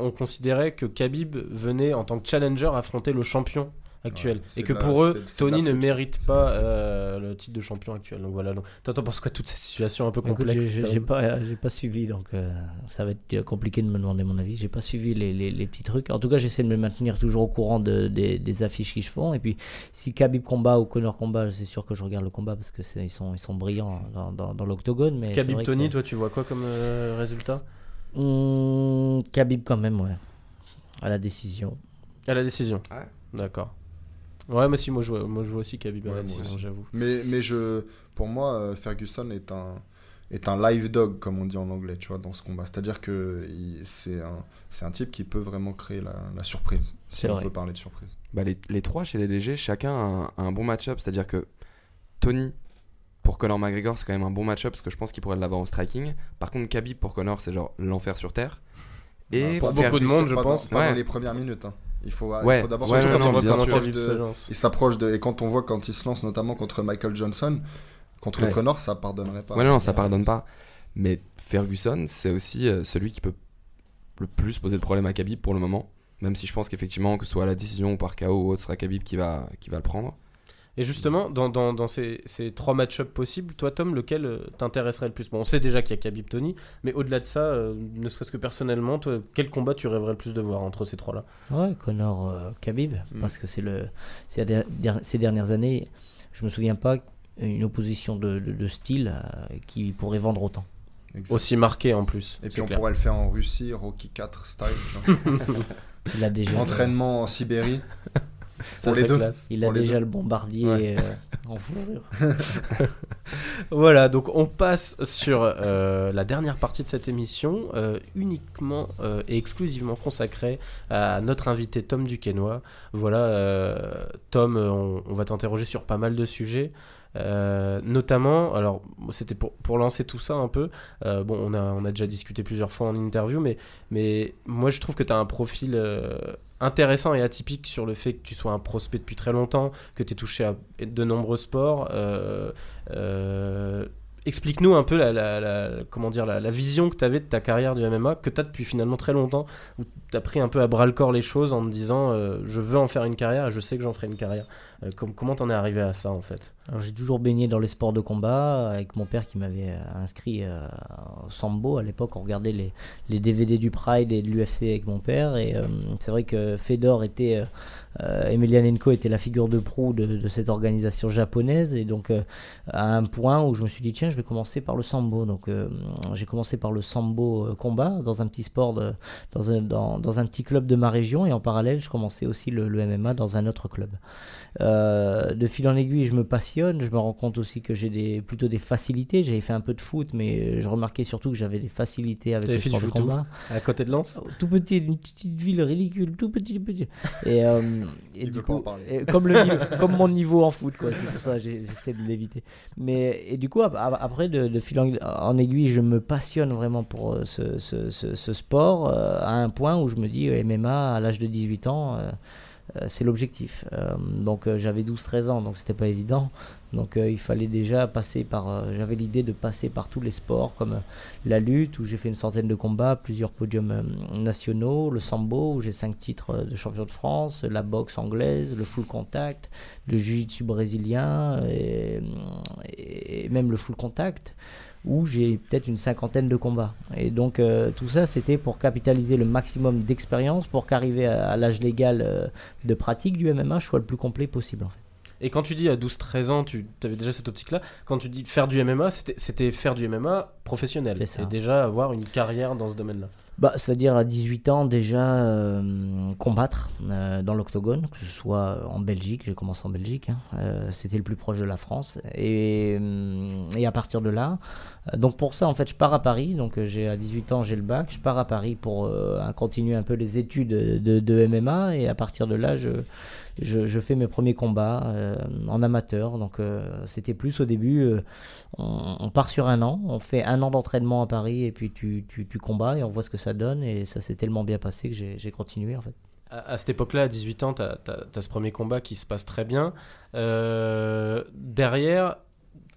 on considérait que Khabib venait en tant que challenger affronter le champion actuel. et que pour eux, Tony ne mérite pas euh, le titre de champion actuel. Donc voilà. Donc, toi, t'en penses quoi toute cette situation un peu complexe J'ai pas, j'ai pas suivi, donc euh, ça va être compliqué de me demander mon avis. J'ai pas suivi les, les, petits trucs. En tout cas, j'essaie de me maintenir toujours au courant de, des, affiches qu'ils font. Et puis, si Khabib combat ou Conor combat, c'est sûr que je regarde le combat parce que ils sont, ils sont brillants dans, dans, l'octogone. Mais Khabib Tony, toi, tu vois quoi comme euh, résultat? Mmh, Khabib quand même, ouais. À la décision. À la décision. Ouais. D'accord. Ouais, mais si, moi je vois, moi, je vois aussi Khabib ouais, j'avoue. Mais, mais je, pour moi, euh, Ferguson est un, est un live dog, comme on dit en anglais, tu vois, dans ce combat. C'est-à-dire que c'est un, c'est un type qui peut vraiment créer la, la surprise, si on peut parler de surprise. Bah, les, les, trois chez les DG, chacun a un, bon match-up. C'est-à-dire que Tony, pour Conor McGregor, c'est quand même un bon match-up parce que je pense qu'il pourrait l'avoir en striking. Par contre, Khabib pour Conor, c'est genre l'enfer sur terre. Et bah, pour beaucoup de monde, je pense. Pas dans les premières minutes. Hein. Il faut, Ouais, il faut d'abord ouais, surtout non, quand non, on voit de, il s'approche de, et quand on voit quand il se lance notamment contre Michael Johnson, contre Ouais. Connor, ça pardonnerait pas. Ouais, non, ça pardonne pas. Mais Ferguson, c'est aussi euh, celui qui peut le plus poser de problème à Khabib pour le moment. Même si je pense qu'effectivement, que ce soit à la décision ou par KO ou autre, ce sera Khabib qui va, qui va le prendre. Et justement, dans, dans, dans ces, ces trois match-up possibles, toi, Tom, lequel euh, t'intéresserait le plus? Bon, on sait déjà qu'il y a Khabib Tony, mais au-delà de ça, euh, ne serait-ce que personnellement, toi, quel combat tu rêverais le plus de voir entre ces trois-là? Ouais, Connor euh, Khabib, Mm. parce que c'est le, ces, der- der- ces dernières années, je me souviens pas une opposition de, de- de style euh, qui pourrait vendre autant. Aussi marqué en plus. Et puis on clair. pourrait le faire en Russie, Rocky 4 style. Il a déjà, Entraînement en Sibérie. Ça serait classe. il a déjà deux. le bombardier Ouais. euh, en fourrure. Voilà, donc on passe sur euh, la dernière partie de cette émission, euh, uniquement euh, et exclusivement consacrée à notre invité Tom Duquesnoy. Voilà, euh, Tom, on, on va t'interroger sur pas mal de sujets. euh, notamment, alors c'était pour, pour lancer tout ça un peu. euh, bon, on a, on a déjà discuté plusieurs fois en interview, mais, mais moi je trouve que tu as un profil euh, intéressant et atypique sur le fait que tu sois un prospect depuis très longtemps, que tu es touché à de nombreux sports. euh, euh, Explique-nous un peu la, comment dire, la, la vision que tu avais de ta carrière du MMA, que tu as depuis finalement très longtemps, où tu as pris un peu à bras le corps les choses en te disant euh, je veux en faire une carrière et je sais que j'en ferai une carrière. Euh, com- comment t'en es arrivé à ça en fait? J'ai toujours baigné dans les sports de combat avec mon père qui m'avait euh, inscrit euh, au sambo. À l'époque, on regardait les, les DVD du Pride et de l'UFC avec mon père. Et euh, c'est vrai que Fedor était, euh, euh, Emelianenko était la figure de proue de, cette organisation japonaise. Et donc, euh, à un point où je me suis dit, tiens, je vais commencer par le sambo. Donc, euh, j'ai commencé par le sambo euh, combat dans un petit sport, dans, un, dans, dans un petit club de ma région. Et en parallèle, je commençais aussi le, MMA dans un autre club. Euh, de fil en aiguille, je me passionne. Je me rends compte aussi que j'ai des, plutôt des facilités. J'avais fait un peu de foot, mais je remarquais surtout que j'avais des facilités avec le fait du sport de foot où combat. À côté de Lens Tout petit, une petite ville ridicule, tout petit, petit. Et, euh, et du coup, et comme, le niveau- comme mon niveau en foot, quoi. C'est pour ça que j'essaie de l'éviter. Mais et du coup, ap- ap- après, de, de fil en, en aiguille, je me passionne vraiment pour euh, ce, ce- ce- ce sport euh, à un point où je me dis euh, MMA à l'âge de 18 ans. Euh, c'est l'objectif. Euh, donc euh, j'avais 12-13 ans, donc c'était pas évident. Donc il fallait déjà passer par. j'avais l'idée de passer par tous les sports comme la lutte où j'ai fait une centaine de combats, plusieurs podiums nationaux, le sambo où j'ai cinq titres de champion de France, la boxe anglaise, le full contact, le jiu-jitsu brésilien et même le full contact où j'ai peut-être une cinquantaine de combats. Et donc euh, tout ça c'était pour capitaliser le maximum d'expérience pour qu'arrivé à, à l'âge légal euh, de pratique du MMA, je sois le plus complet possible en fait. Et quand tu dis à 12-13 ans, tu avais déjà cette optique-là, quand tu dis faire du MMA, c'était- c'était faire du MMA professionnel. C'est ça. Et déjà avoir une carrière dans ce domaine-là. Bah, c'est-à-dire à 18 ans déjà euh, combattre euh, dans l'octogone, que ce soit en Belgique, j'ai commencé en Belgique, hein, euh, c'était le plus proche de la France, et, et à partir de là, donc pour ça en fait je pars à Paris, donc j'ai à 18 ans j'ai le bac, je pars à Paris pour continuer un peu les études de, de MMA, et à partir de là je, je, fais mes premiers combats euh, en amateur, donc euh, c'était plus au début, euh, on, part sur un an, on fait un an d'entraînement à Paris, et puis tu, tu, combats, et on voit ce que ça donne, et ça s'est tellement bien passé que j'ai continué en fait. À, cette époque-là, à 18 ans, tu as, ce premier combat qui se passe très bien. Derrière,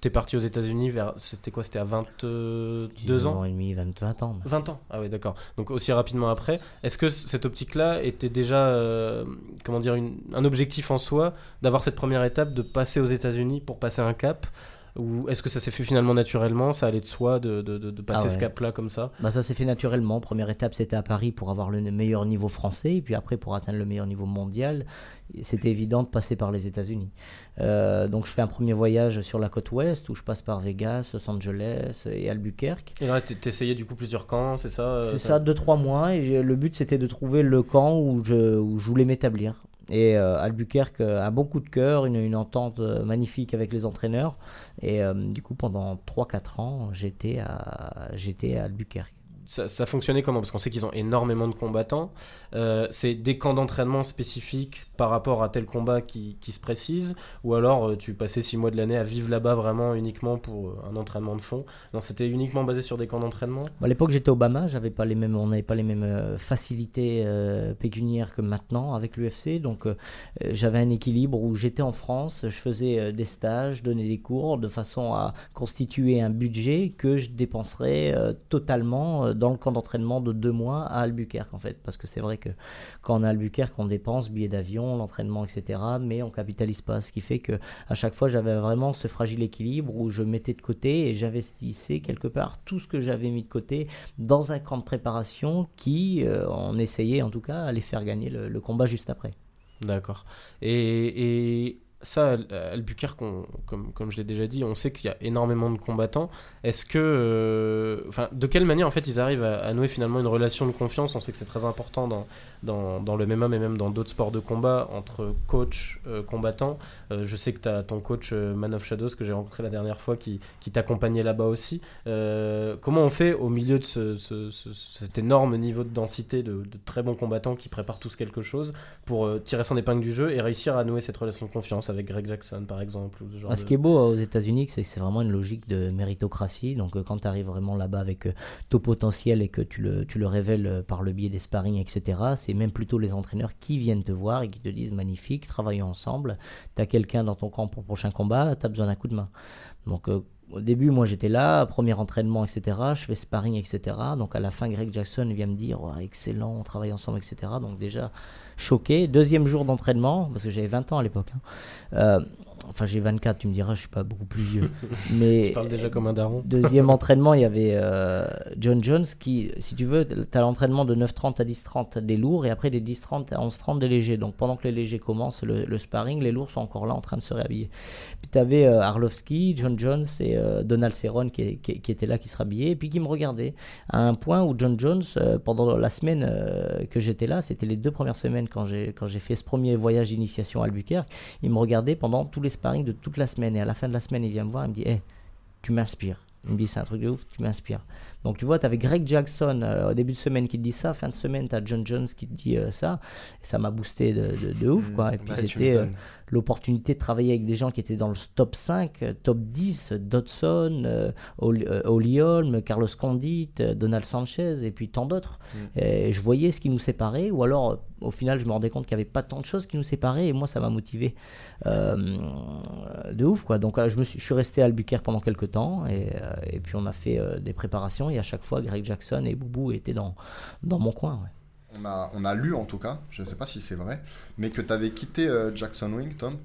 tu es parti aux États-Unis vers. C'était quoi C'était à 22 ans et demi, 20, 20 ans. 20 ans, ah ouais d'accord. Donc aussi rapidement après, est-ce que cette optique-là était déjà, euh, comment dire, une- un objectif en soi d'avoir cette première étape, de passer aux États-Unis pour passer un cap Ou est-ce que ça s'est fait finalement naturellement, ça allait de soi de, de- de- de passer Ah ce cap-là comme ça? Bah ça s'est fait naturellement. Première étape, c'était à Paris pour avoir le meilleur niveau français, et puis après pour atteindre le meilleur niveau mondial, c'était évident de passer par les États-Unis. Euh, donc je fais un premier voyage sur la côte ouest où je passe par Vegas, Los Angeles et Albuquerque. Et là, t'essayais du coup plusieurs camps, c'est ça euh, C'est ça, deux trois mois, et le but c'était de trouver le camp où je, où je voulais m'établir. Et euh, Albuquerque euh, a un bon coup de cœur, une, une entente euh, magnifique avec les entraîneurs. Et du coup, pendant 3-4 ans, j'étais à, j'étais à Albuquerque. Ça, fonctionnait comment? Parce qu'on sait qu'ils ont énormément de combattants. Euh, c'est des camps d'entraînement spécifiques par rapport à tel combat qui, se précise Ou alors euh, tu passais six mois de l'année à vivre là-bas vraiment uniquement pour euh, un entraînement de fond Non, c'était uniquement basé sur des camps d'entraînement? À l'époque, j'étais Obama, j'avais pas les mêmes, on n'avait pas les mêmes facilités pécuniaires que maintenant avec l'UFC. Donc j'avais un équilibre où j'étais en France, je faisais des stages, donnais des cours de façon à constituer un budget que je dépenserais totalement dans le camp d'entraînement de deux mois à Albuquerque en fait. Parce que c'est vrai que quand on est à Albuquerque, on dépense billets d'avion, l'entraînement, etc. Mais on capitalise pas. Ce qui fait que à chaque fois, j'avais vraiment ce fragile équilibre où je mettais de côté et j'investissais quelque part tout ce que j'avais mis de côté dans un camp de préparation qui, euh, on essayait en tout cas, allait faire gagner le, combat juste après. D'accord. Et, et ça, Albuquerque, comme, comme je l'ai déjà dit, on sait qu'il y a énormément de combattants. Est-ce que. Euh, de quelle manière, en fait, ils arrivent à, nouer finalement une relation de confiance? On sait que c'est très important dans, le MMA, mais même dans d'autres sports de combat, entre coach, euh, combattant. Euh, je sais que tu as ton coach Man of Shadows, que j'ai rencontré la dernière fois, qui, t'accompagnait là-bas aussi. comment on fait au milieu de ce, cet énorme niveau de densité de, de, très bons combattants qui préparent tous quelque chose pour tirer son épingle du jeu et réussir à nouer cette relation de confiance? Avec Greg Jackson par exemple. ce, ah, ce qui est beau aux États-Unis, c'est que c'est vraiment une logique de méritocratie. Donc euh, quand tu arrives vraiment là-bas avec euh, ton potentiel et que tu le, tu le révèles euh, par le biais des sparring, etc., c'est même plutôt les entraîneurs qui viennent te voir et qui te disent magnifique, travaillons ensemble. Tu as quelqu'un dans ton camp pour le prochain combat, tu as besoin d'un coup de main. Donc au début, moi j'étais là, premier entraînement, etc. Je fais sparring, etc. Donc à la fin, Greg Jackson vient me dire excellent, on travaille ensemble, etc. Donc déjà choqué. Deuxième jour d'entraînement, parce que j'avais 20 ans à l'époque. Hein. Euh, enfin, j'ai 24, tu me diras, je suis pas beaucoup plus vieux. Mais tu parles déjà comme un daron. Deuxième entraînement, il y avait euh, John Jones qui, si tu veux, tu as l'entraînement de 9h30 à 10h30 des lourds et après des 10h30 à 11h30 des légers. Donc pendant que les légers commencent le, sparring, les lourds sont encore là en train de se réhabiller. Puis tu avais euh, Arlovski, John Jones et Donald Cerrone qui, qui, qui, étaient là, qui se rhabillaient et puis qui me regardaient. À un point où John Jones, pendant la semaine que j'étais là, c'était les deux premières semaines quand j'ai fait ce premier voyage d'initiation à Albuquerque, il me regardait pendant tous les sparring de toute la semaine. Et à la fin de la semaine, il vient me voir, il me dit hey, tu m'inspires. Il me dit c'est un truc de ouf, tu m'inspires. Donc tu vois, tu avais Greg Jackson euh, au début de semaine qui te dit ça, fin de semaine, tu as John Jones qui te dit euh, ça. Et ça m'a boosté de, de, ouf. Quoi. Et puis c'était l'opportunité de travailler avec des gens qui étaient dans le top 5, euh, top 10, Dodson, euh, euh, Oli Holm, Carlos Condit, Donald Sanchez et puis tant d'autres. Mm. Et je voyais ce qui nous séparait, ou alors au final je me rendais compte qu'il n'y avait pas tant de choses qui nous séparaient et moi ça m'a motivé de ouf quoi. Donc je, me suis, je suis resté à Albuquerque pendant quelques temps et, et puis on a fait des préparations et à chaque fois Greg Jackson et Boubou étaient dans, dans mon coin. Ouais on a, on a lu en tout cas, je ne sais pas si c'est vrai, mais que tu avais quitté euh, Jackson Wing, Tom.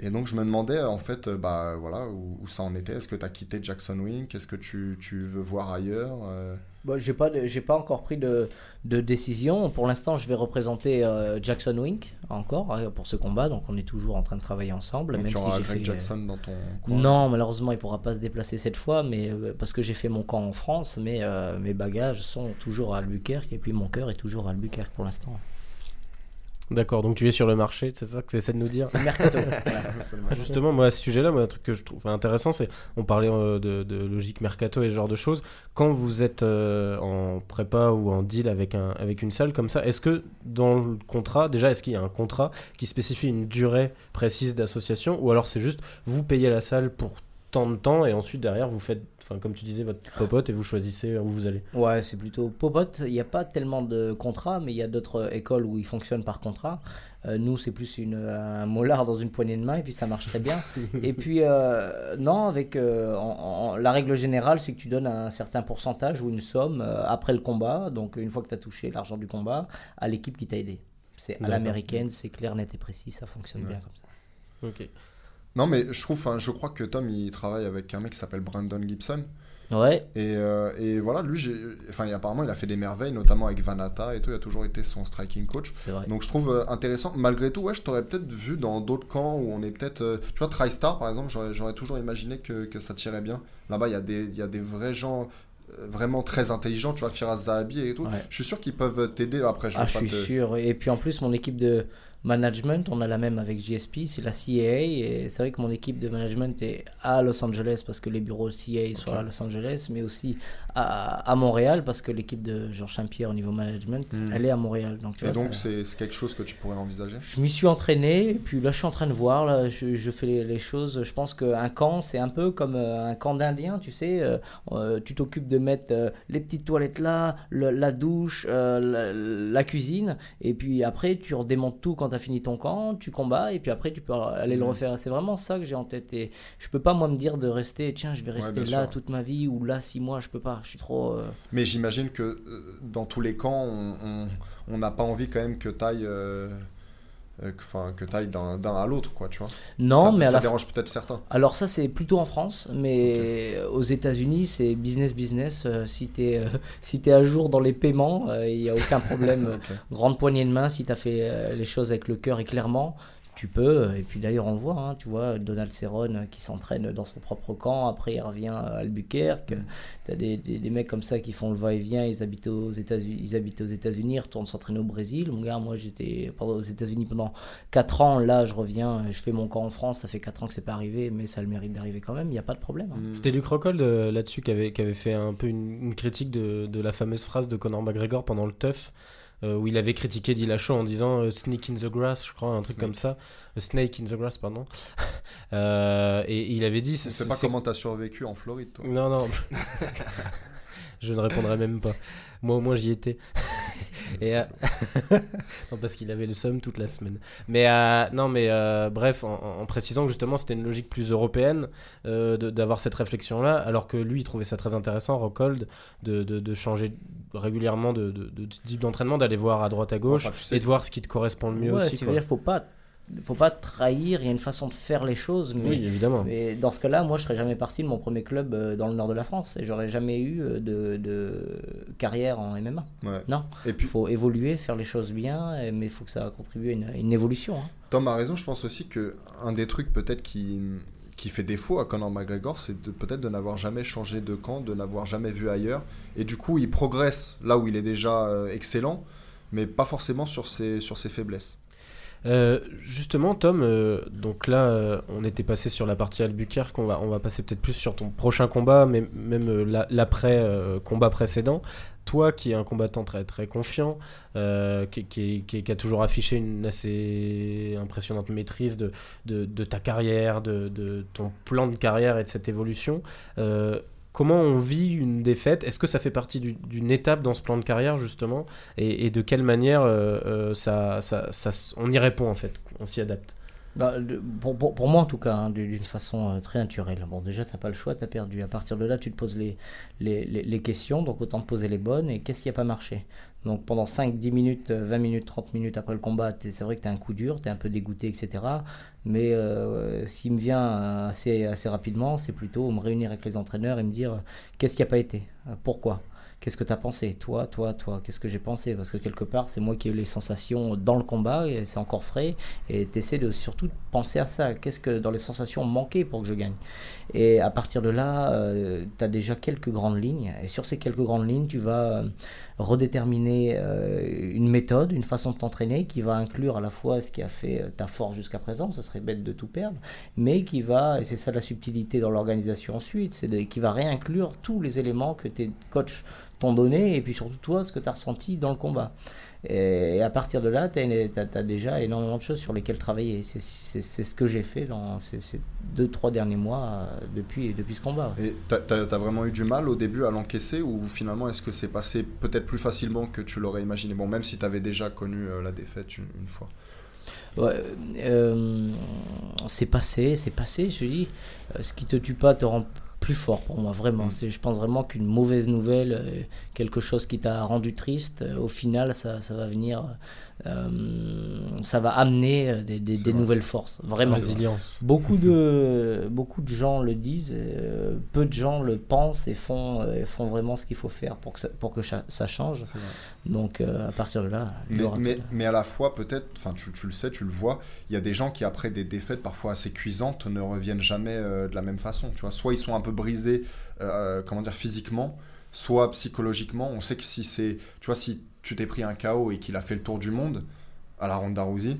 Et donc je me demandais en fait euh, bah, voilà, où, ça en était. Est-ce que tu as quitté Jackson Wing? Qu'est-ce que tu, tu, veux voir ailleurs euh? Bah, j'ai pas, j'ai pas encore pris de, de décision. Pour l'instant, je vais représenter euh, Jackson Wink encore euh, pour ce combat, donc on est toujours en train de travailler ensemble. même tu si j'ai fait Jackson dans ton coin. Non, malheureusement, il pourra pas se déplacer cette fois, mais parce que j'ai fait mon camp en France, mais mes bagages sont toujours à Albuquerque et puis mon cœur est toujours à Albuquerque pour l'instant. D'accord, donc tu es sur le marché, c'est ça que tu essaies de nous dire C'est le mercato. Justement, moi, à ce sujet-là, moi, un truc que je trouve intéressant, c'est on parlait euh, de, logique mercato et ce genre de choses. Quand vous êtes euh, en prépa ou en deal avec, un, avec une salle comme ça, est-ce que dans le contrat, déjà, est-ce qu'il y a un contrat qui spécifie une durée précise d'association ou alors c'est juste vous payez la salle pour tant de temps et ensuite derrière vous faites, enfin comme tu disais, votre popote et vous choisissez où vous allez Ouais, c'est plutôt popote. Il n'y a pas tellement de contrats, mais il y a d'autres écoles où ils fonctionnent par contrat. Euh, nous, c'est plus une, un molar dans une poignée de main et puis ça marche très bien. et puis, euh, non, avec euh, la règle générale, c'est que tu donnes un certain pourcentage ou une somme après le combat, donc une fois que tu as touché l'argent du combat, à l'équipe qui t'a aidé. C'est à l'américaine, c'est clair, net et précis, ça fonctionne bien comme ça. Ok. Non, mais je trouve, je crois que Tom, il travaille avec un mec qui s'appelle Brandon Gibson. Ouais. Et, euh, et voilà, lui, enfin, apparemment, il a fait des merveilles, notamment avec Vanata et tout. Il a toujours été son striking coach. Vrai. Donc, je trouve euh, intéressant. Malgré tout, ouais, je t'aurais peut-être vu dans d'autres camps où on est peut-être. Euh, tu vois, TriStar, par exemple, j'aurais toujours imaginé que, que ça tirait bien. Là-bas, il y, a des, y a des vrais gens vraiment très intelligents, tu vois, Firas Zahabi et tout. Je suis sûr qu'ils peuvent t'aider après. Je, ah, je suis sûr. Et puis en plus, mon équipe de, management, on a la même avec GSP, c'est la CAA. Et c'est vrai que mon équipe de management est à Los Angeles parce que les bureaux CAA sont à Los Angeles, mais aussi à, à Montréal parce que l'équipe de Georges Saint-Pierre au niveau management, hmm. elle est à Montréal. Donc, et donc c'est quelque chose que tu pourrais envisager? Je m'y suis entraîné, et puis là je suis en train de voir, là, je, je fais les, choses. Je pense qu'un camp, c'est un peu comme euh, un camp d'Indiens, tu sais. Euh, euh, tu t'occupes de mettre les petites toilettes là, la douche, la, la, cuisine, et puis après tu redémontes tout quand fini ton camp, tu combats, et puis après tu peux aller le hmm. refaire. C'est vraiment ça que j'ai en tête. Et je peux pas moi me dire de rester, tiens, je vais rester là toute ma vie, ou là six mois, je peux pas je suis trop. Euh, mais j'imagine que euh, dans tous les camps, on n'a pas envie quand même que tu ailles. Euh, enfin que tu ailles d'un à l'autre quoi tu vois. Non mais ça dérange peut-être certains. Alors ça c'est plutôt en France mais aux États-Unis c'est business business. Si tu es si es à jour dans les paiements il n'y a aucun problème. Grande poignée de main si tu as fait les choses avec le cœur et clairement tu peux. Et puis d'ailleurs, on le voit, hein, tu vois, Donald Cerrone qui s'entraîne dans son propre camp, après il revient à Albuquerque. Mm. Tu as des, des, mecs comme ça qui font le va-et-vient, ils habitent aux États-Unis, ils habitent aux États-Unis, retournent s'entraîner au Brésil. Mon gars, moi j'étais aux États-Unis pendant 4 ans, là je reviens, je fais mon camp en France, ça fait 4 ans que c'est pas arrivé, mais ça a le mérite d'arriver quand même, il n'y a pas de problème. Hein. Mm. C'était Luc Rockhold euh, là-dessus qui avait, qui avait fait un peu une, critique de, de, la fameuse phrase de Conor McGregor pendant le TUF. Euh, où il avait critiqué Dillashaw en disant euh, Sneak in the grass, je crois, un truc comme ça. Snake in the Grass, pardon. Euh, et il avait dit. Je sais pas comment t'as survécu en Floride, toi. Non, non. je ne répondrai même pas. Moi, au moins, j'y étais. et, euh, non, parce qu'il avait le somme toute la semaine. Mais euh, non, mais bref, en, précisant que justement, c'était une logique plus européenne d'avoir cette réflexion-là, alors que lui, il trouvait ça très intéressant, Rockhold, de, de, de changer régulièrement de, de type d'entraînement, d'aller voir à droite à gauche et de voir ce qui te correspond le mieux ouais, aussi. C'est-à-dire, faut pas faut pas trahir, il y a une façon de faire les choses. Mais, oui, évidemment. Mais dans ce cas-là, moi, je serais jamais parti de mon premier club euh, dans le nord de la France et j'aurais jamais eu euh, de, de, carrière en MMA. Non. Il puis... faut évoluer, faire les choses bien, mais il faut que ça contribue à une, une évolution. Hein. Tom a raison, je pense aussi que un des trucs peut-être qui, qui fait défaut à Conor McGregor, c'est peut-être de n'avoir jamais changé de camp, de n'avoir jamais vu ailleurs. Et du coup, il progresse là où il est déjà euh, excellent, mais pas forcément sur ses, sur ses faiblesses. Euh, justement, Tom, euh, donc là, euh, on était passé sur la partie Albuquerque, on va, on va passer peut-être plus sur ton prochain combat, mais même l'après-combat précédent. Toi, qui es un combattant très, très confiant, qui, qui, a toujours affiché une assez impressionnante maîtrise de, de, de ta carrière, de, de, ton plan de carrière et de cette évolution, Comment on vit une défaite? Est-ce que ça fait partie d'une étape dans ce plan de carrière justement? Et, de quelle manière euh, euh, ça, ça, on y répond en fait On s'y adapte? Bah, pour, pour, moi en tout cas, hein, d'une façon euh, très naturelle. Bon, déjà, tu n'as pas le choix, tu as perdu. À partir de là, tu te poses les, les, les, questions, donc autant te poser les bonnes. Et qu'est-ce qui n'a pas marché? Donc pendant 5, 10 minutes, 20 minutes, 30 minutes après le combat, c'est vrai que tu un coup dur, tu es un peu dégoûté, etc. Mais euh, ce qui me vient assez, assez rapidement, c'est plutôt me réunir avec les entraîneurs et me dire qu'est-ce qui n'a pas été? Pourquoi? Qu'est-ce que tu as pensé? Toi, toi, toi, qu'est-ce que j'ai pensé? Parce que quelque part, c'est moi qui ai eu les sensations dans le combat et c'est encore frais. Et tu essaies de surtout penser à ça. Qu'est-ce que dans les sensations manquait pour que je gagne? Et à partir de là, euh, tu as déjà quelques grandes lignes. Et sur ces quelques grandes lignes, tu vas redéterminer euh, une méthode, une façon de t'entraîner qui va inclure à la fois ce qui a fait ta force jusqu'à présent, ça serait bête de tout perdre, mais qui va, et c'est ça la subtilité dans l'organisation ensuite, qui va réinclure tous les éléments que tes coachs t'ont donné et puis surtout toi ce que tu as ressenti dans le combat. Et, à partir de là, tu as, déjà énormément de choses sur lesquelles travailler. C'est ce que j'ai fait dans ces, deux, trois derniers mois euh, depuis, depuis ce combat. Et tu as, vraiment eu du mal au début à l'encaisser ou finalement est-ce que c'est passé peut-être plus facilement que tu l'aurais imaginé? Bon, même si tu avais déjà connu euh, la défaite une, fois. Ouais, euh, c'est passé, c'est passé, je te dis. Ce qui te tue pas te rend plus fort pour moi, vraiment. Mm. C'est, je pense vraiment qu'une mauvaise nouvelle, euh, quelque chose qui t'a rendu triste, euh, au final, ça, ça va venir euh, ça va amener euh, des, des, nouvelles forces. Vraiment. Résilience. Beaucoup de, beaucoup de gens le disent, euh, peu de gens le pensent et font, font vraiment ce qu'il faut faire pour que ça, pour que ça change. Donc à partir de là. Mais, mais, mais, à la fois, peut-être, enfin tu, tu, le sais, tu le vois, il y a des gens qui, après des défaites parfois assez cuisantes, ne reviennent jamais de la même façon. Tu vois, soit ils sont un peu brisés, comment dire, physiquement, soit psychologiquement. On sait que si c'est, tu vois, si tu t'es pris un KO et qu'il a fait le tour du monde à la Ronda Rousey,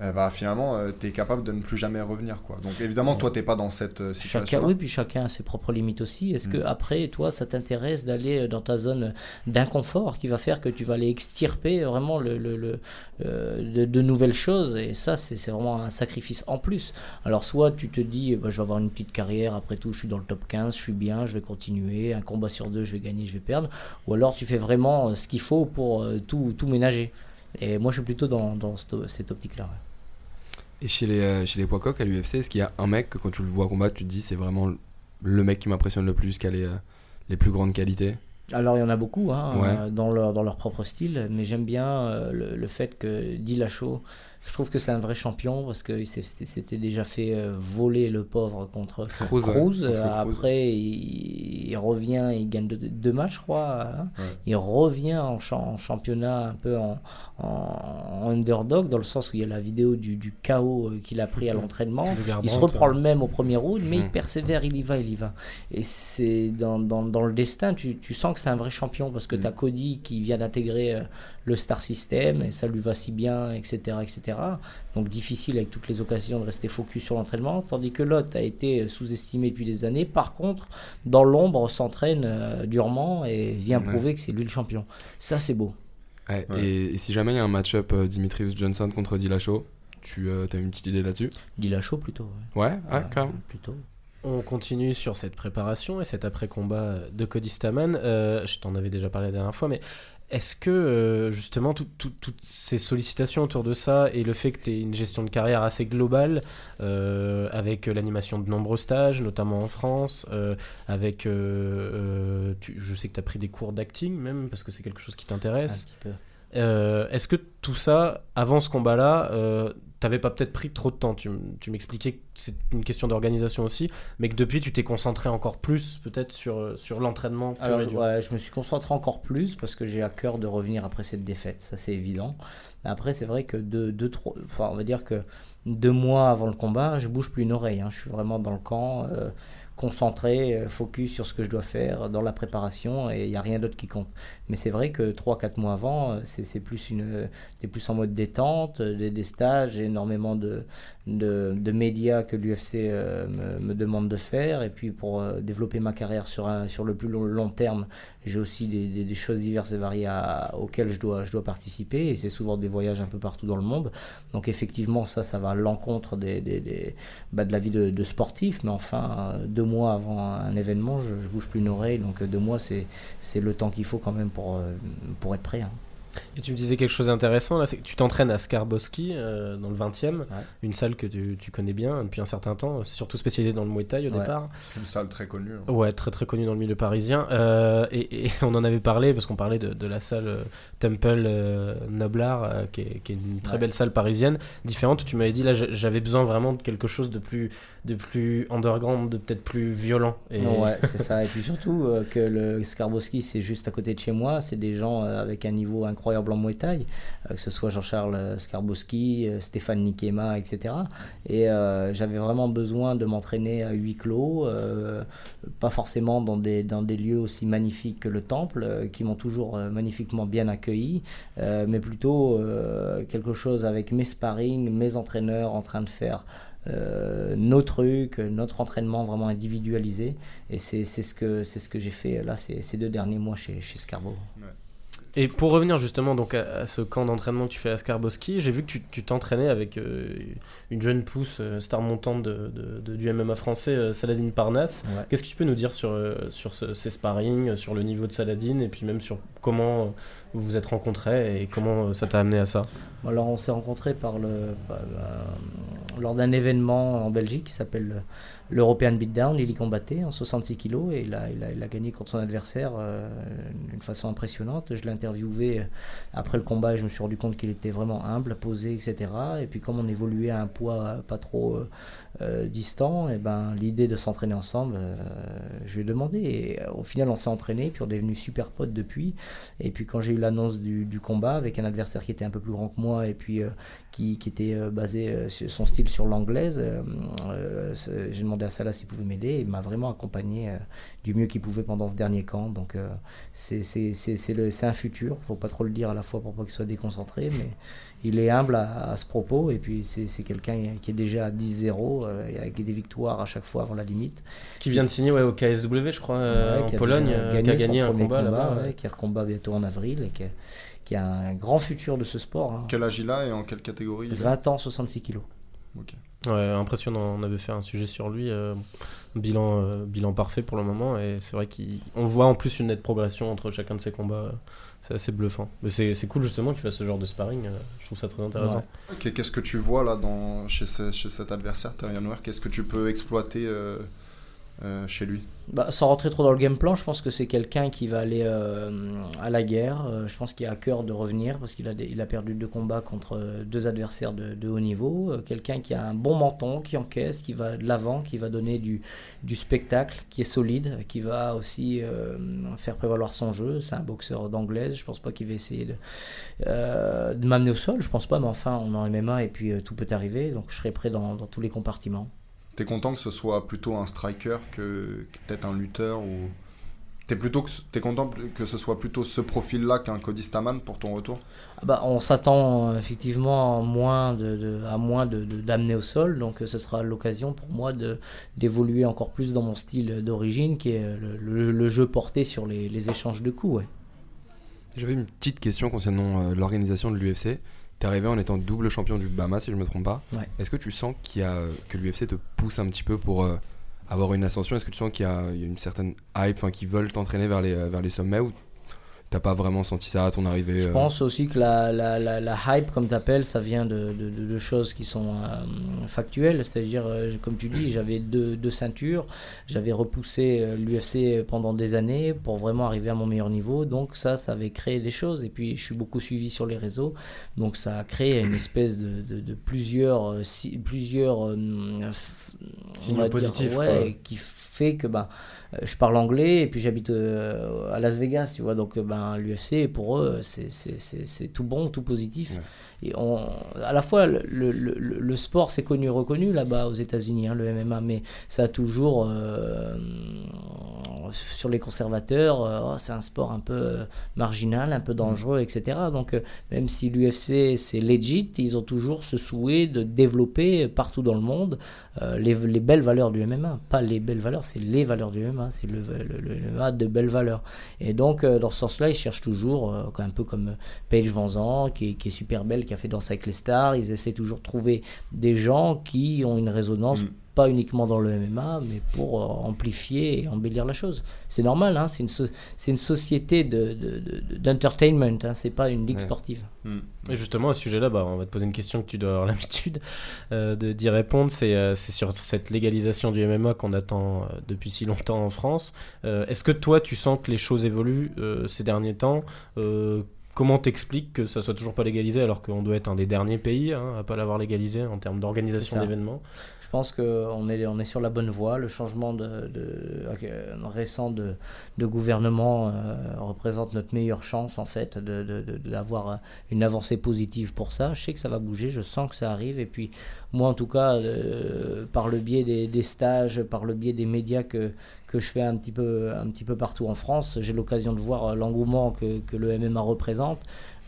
eh ben, finalement, euh, tu es capable de ne plus jamais revenir. Quoi. Donc évidemment, toi, tu n'es pas dans cette euh, situation. oui, puis chacun a ses propres limites aussi. Est-ce que mm. après, toi, ça t'intéresse d'aller dans ta zone d'inconfort qui va faire que tu vas aller extirper vraiment le, le, de, nouvelles choses? Et ça, c'est vraiment un sacrifice en plus. Alors soit tu te dis, bah, je vais avoir une petite carrière, après tout, je suis dans le top 15, je suis bien, je vais continuer, un combat sur deux, je vais gagner, je vais perdre. Ou alors tu fais vraiment ce qu'il faut pour tout, tout ménager. Et moi, je suis plutôt dans, dans cette optique-là. Et chez les, euh, chez les poids coqs à l'UFC, est-ce qu'il y a un mec que quand tu le vois combattre, tu te dis c'est vraiment le mec qui m'impressionne le plus, qui a les, euh, les plus grandes qualités? Alors il y en a beaucoup hein, euh, dans, leur, dans leur propre style, mais j'aime bien le, le, fait que Dillashaw je trouve que c'est un vrai champion parce qu'il s'était déjà fait euh, voler le pauvre contre Cruz. Après, il, revient, il gagne deux, matchs, je crois. Hein. Il revient en, championnat un peu en, underdog, dans le sens où il y a la vidéo du, chaos euh, qu'il a pris à l'entraînement. Il se reprend le même au premier round, mais il hmm. persévère, il y va, il y va. Et c'est dans, dans, le destin, tu, tu sens que c'est un vrai champion parce que hmm. tu as Cody qui vient d'intégrer euh, le star system et ça lui va si bien, etc., etc. Donc difficile avec toutes les occasions de rester focus sur l'entraînement, tandis que l'autre a été sous-estimé depuis des années. Par contre, dans l'ombre, s'entraîne euh, durement et vient prouver que c'est lui le champion. Ça, c'est beau. Et, si jamais il y a un match-up euh, Dimitrius Johnson contre Dillashaw, tu euh, as une petite idée là-dessus? Dillashaw plutôt. Ouais, ouais, quand Plutôt. On continue sur cette préparation et cet après-combat de Cody Staman. je t'en avais déjà parlé la dernière fois, mais est-ce que euh, justement toutes ces sollicitations autour de ça et le fait que tu aies une gestion de carrière assez globale euh, avec l'animation de nombreux stages, notamment en France, euh, avec je sais que tu as pris des cours d'acting même parce que c'est quelque chose qui t'intéresse. Est-ce que tout ça, avant ce combat-là, t'avais pas peut-être pris trop de temps. Tu, m'expliquais que c'est une question d'organisation aussi, mais que depuis tu t'es concentré encore plus peut-être sur, euh, sur l'entraînement. Alors je, me suis concentré encore plus parce que j'ai à cœur de revenir après cette défaite, ça c'est évident. Après c'est vrai que deux, deux, trois, enfin on va dire que deux mois avant le combat, je bouge plus une oreille. Hein. Je suis vraiment dans le camp. Euh, concentré, euh, focus sur ce que je dois faire dans la préparation et il n'y a rien d'autre qui compte. Mais c'est vrai que 3-4 mois avant, euh, c'est plus une, plus en mode détente, euh, des, des stages, énormément de, de, médias que l'UFC me, me, demande de faire. Et puis pour développer ma carrière sur, sur le plus long, terme, j'ai aussi des, choses diverses et variées auxquelles je dois, je dois participer. Et c'est souvent des voyages un peu partout dans le monde. Donc effectivement, ça, ça va à l'encontre des, des, bah, de la vie de, sportif. Mais enfin, de mois avant un événement, je, je bouge plus une oreille. Donc deux mois, c'est le temps qu'il faut quand même pour, euh, pour être prêt. Hein. Et tu me disais quelque chose d'intéressant là, c'est que tu t'entraînes à Skarboski euh, dans le 20e, une salle que tu, tu, connais bien depuis un certain temps, surtout spécialisée dans le Muay Thai au départ. Une salle très connue. Hein. Ouais, très très connue dans le milieu parisien. Euh, et, on en avait parlé parce qu'on parlait de, de, la salle euh, Temple Noblar, qui est, qui, est, une très belle salle parisienne, différente. Tu m'avais dit là, j'avais besoin vraiment de quelque chose de plus, de plus underground, de peut-être plus violent. Et... Ouais, c'est ça. Et puis surtout que le Skarboski, c'est juste à côté de chez moi, c'est des gens avec un niveau incroyable en Muay Thai, euh, que ce soit Jean-Charles Skarbowski, euh, Stéphane Nikema, etc. Et euh, j'avais vraiment besoin de m'entraîner à huis clos, pas forcément dans des, dans des lieux aussi magnifiques que le temple, qui m'ont toujours magnifiquement bien accueilli, mais plutôt quelque chose avec mes sparring, mes entraîneurs en train de faire nos trucs, notre entraînement vraiment individualisé. Et c'est ce que, ce que j'ai fait là ces, ces, deux derniers mois chez, chez Scarbo. Et pour revenir justement donc à, ce camp d'entraînement que tu fais à Skarboski, j'ai vu que tu t'entraînais avec euh, une jeune pousse, euh, star montante de, de, du MMA français, euh, Saladin Parnasse. Qu'est-ce que tu peux nous dire sur, sur ces sparring, sur le niveau de Saladin et puis même sur comment vous vous êtes rencontrés et comment ça t'a amené à ça Alors on s'est rencontrés par le, lors d'un événement en Belgique qui s'appelle l'European Beatdown, il y combattait en 66 kg et il a, gagné contre son adversaire euh, d'une façon impressionnante. Je l'ai interviewé euh, après le combat et je me suis rendu compte qu'il était vraiment humble, posé, etc. Et puis comme on évoluait à un poids pas trop euh, distant, et ben, l'idée de s'entraîner ensemble, je lui ai demandé. Et au final, on s'est entraîné, puis on est devenu super potes depuis. Et puis quand j'ai eu l'annonce du, combat avec un adversaire qui était un peu plus grand que moi et puis qui, qui, était basé sur son style sur l'anglaise. J'ai demandé à Salah s'il pouvait m'aider. Il m'a vraiment accompagné du mieux qu'il pouvait pendant ce dernier camp. Donc c'est un futur. Faut pas trop le dire à la fois pour pas qu'il soit déconcentré, mais il est humble à, ce propos. Et puis, c'est quelqu'un qui est déjà à 10-0, euh, avec des victoires à chaque fois avant la limite. Qui vient de signer ouais, au KSW, je crois, euh, en Pologne, euh, qui a gagné un combat, là-bas. qui recombat bientôt en avril et qui a, a un grand futur de ce sport. Hein. Quel âge il a et en quelle catégorie 20 ans, 66 kilos. Ouais, impressionnant. On avait fait un sujet sur lui. bilan, bilan parfait pour le moment. Et c'est vrai qu'on voit en plus une nette progression entre chacun de ses combats c'est assez bluffant. Mais c'est cool justement qu'il fasse ce genre de sparring. Euh, je trouve ça très intéressant. Qu'est-ce que tu vois là dans, chez, chez cet adversaire, Terrien Noir Qu'est-ce que tu peux exploiter euh, euh, chez lui? Bah, Sans rentrer trop dans le game plan, je pense que c'est quelqu'un qui va aller euh, à la guerre. Euh, je pense qu'il a à cœur de revenir parce qu'il a, il a perdu deux combats contre deux adversaires de, haut niveau. quelqu'un qui a un bon menton, qui encaisse, qui va de l'avant, qui va donner du, spectacle, qui est solide, qui va aussi faire prévaloir son jeu. C'est un boxeur d'anglaise. Je pense pas qu'il va essayer de, m'amener au sol. Je pense pas, mais enfin, on en MMA et puis tout peut arriver. Donc je serai prêt dans tous les compartiments. T'es content que ce soit plutôt un striker que, peut-être un lutteur ou T'es plutôt que es content que ce soit plutôt ce profil-là qu'un Cody Staman pour ton retour? Ah bah, On s'attend euh, effectivement moins de, à moins d'amener au sol, donc euh, ce sera l'occasion pour moi d'évoluer encore plus dans mon style d'origine, qui est le, jeu porté sur les, échanges de coups. J'avais une petite question concernant euh, l'organisation de l'UFC. T'es arrivé en étant double champion du Bama, si je me trompe pas. Est-ce que tu sens qu'il y a, que l'UFC te pousse un petit peu pour euh, avoir une ascension? Est-ce que tu sens qu'il y, a une certaine hype, enfin qu'ils veulent t'entraîner vers les, euh, vers les sommets ou T'as pas vraiment senti ça à ton arrivée Je euh pense aussi que la, la, la, hype, comme tu appelles, ça vient de, de, de, choses qui sont euh, factuelles. C'est-à-dire, euh, comme tu dis, j'avais deux, deux, ceintures, j'avais repoussé l'UFC pendant des années pour vraiment arriver à mon meilleur niveau. Donc ça, ça avait créé des choses. Et puis, je suis beaucoup suivi sur les réseaux. Donc ça a créé une espèce de, de plusieurs, plusieurs signes positifs ouais, qui fait que bah, je parle anglais et puis j'habite à Las Vegas, tu vois. Donc, bah, ben, l'UFC, pour eux, c'est tout bon, tout positif. Et on, à la fois, le, le, le, sport, c'est connu, reconnu là-bas aux États-Unis, hein, le MMA, mais ça a toujours, euh, sur les conservateurs, euh, oh, c'est un sport un peu marginal, un peu dangereux, etc. Donc, euh, même si l'UFC, c'est legit, ils ont toujours ce souhait de développer partout dans le monde les, les, belles valeurs du MMA. Pas les belles valeurs, c'est les valeurs du MMA, c'est le, MMA de belles valeurs. Et donc, dans ce sens-là, ils cherchent toujours, un peu comme Paige Vanzan, qui, qui est super belle, qui a fait Danse avec les stars. Ils essaient toujours de trouver des gens qui ont une résonance, mm. pas uniquement dans le MMA, mais pour euh, amplifier et embellir la chose. C'est normal, hein, c'est une, c'est une société d'entertainment, de, de, hein, c'est pas une ligue sportive. Mm. Et justement, à ce sujet-là, bah, on va te poser une question que tu dois avoir l'habitude euh, d'y répondre. C'est, euh, c'est sur cette légalisation du MMA qu'on attend depuis si longtemps en France. est-ce que toi, tu sens que les choses évoluent ces derniers temps Comment t'expliques que ça soit toujours pas légalisé alors qu'on doit être un des derniers pays hein, à pas l'avoir légalisé en termes d'organisation d'événements? Je pense qu'on est, on est sur la bonne voie. Le changement de, récent de, gouvernement euh, représente notre meilleure chance en fait d'avoir euh, une avancée positive pour ça. Je sais que ça va bouger, je sens que ça arrive. Et puis moi en tout cas, euh, par le biais des, stages, par le biais des médias que, que je fais un petit peu, un petit peu partout en France, j'ai l'occasion de voir l'engouement que, que le MMA représente.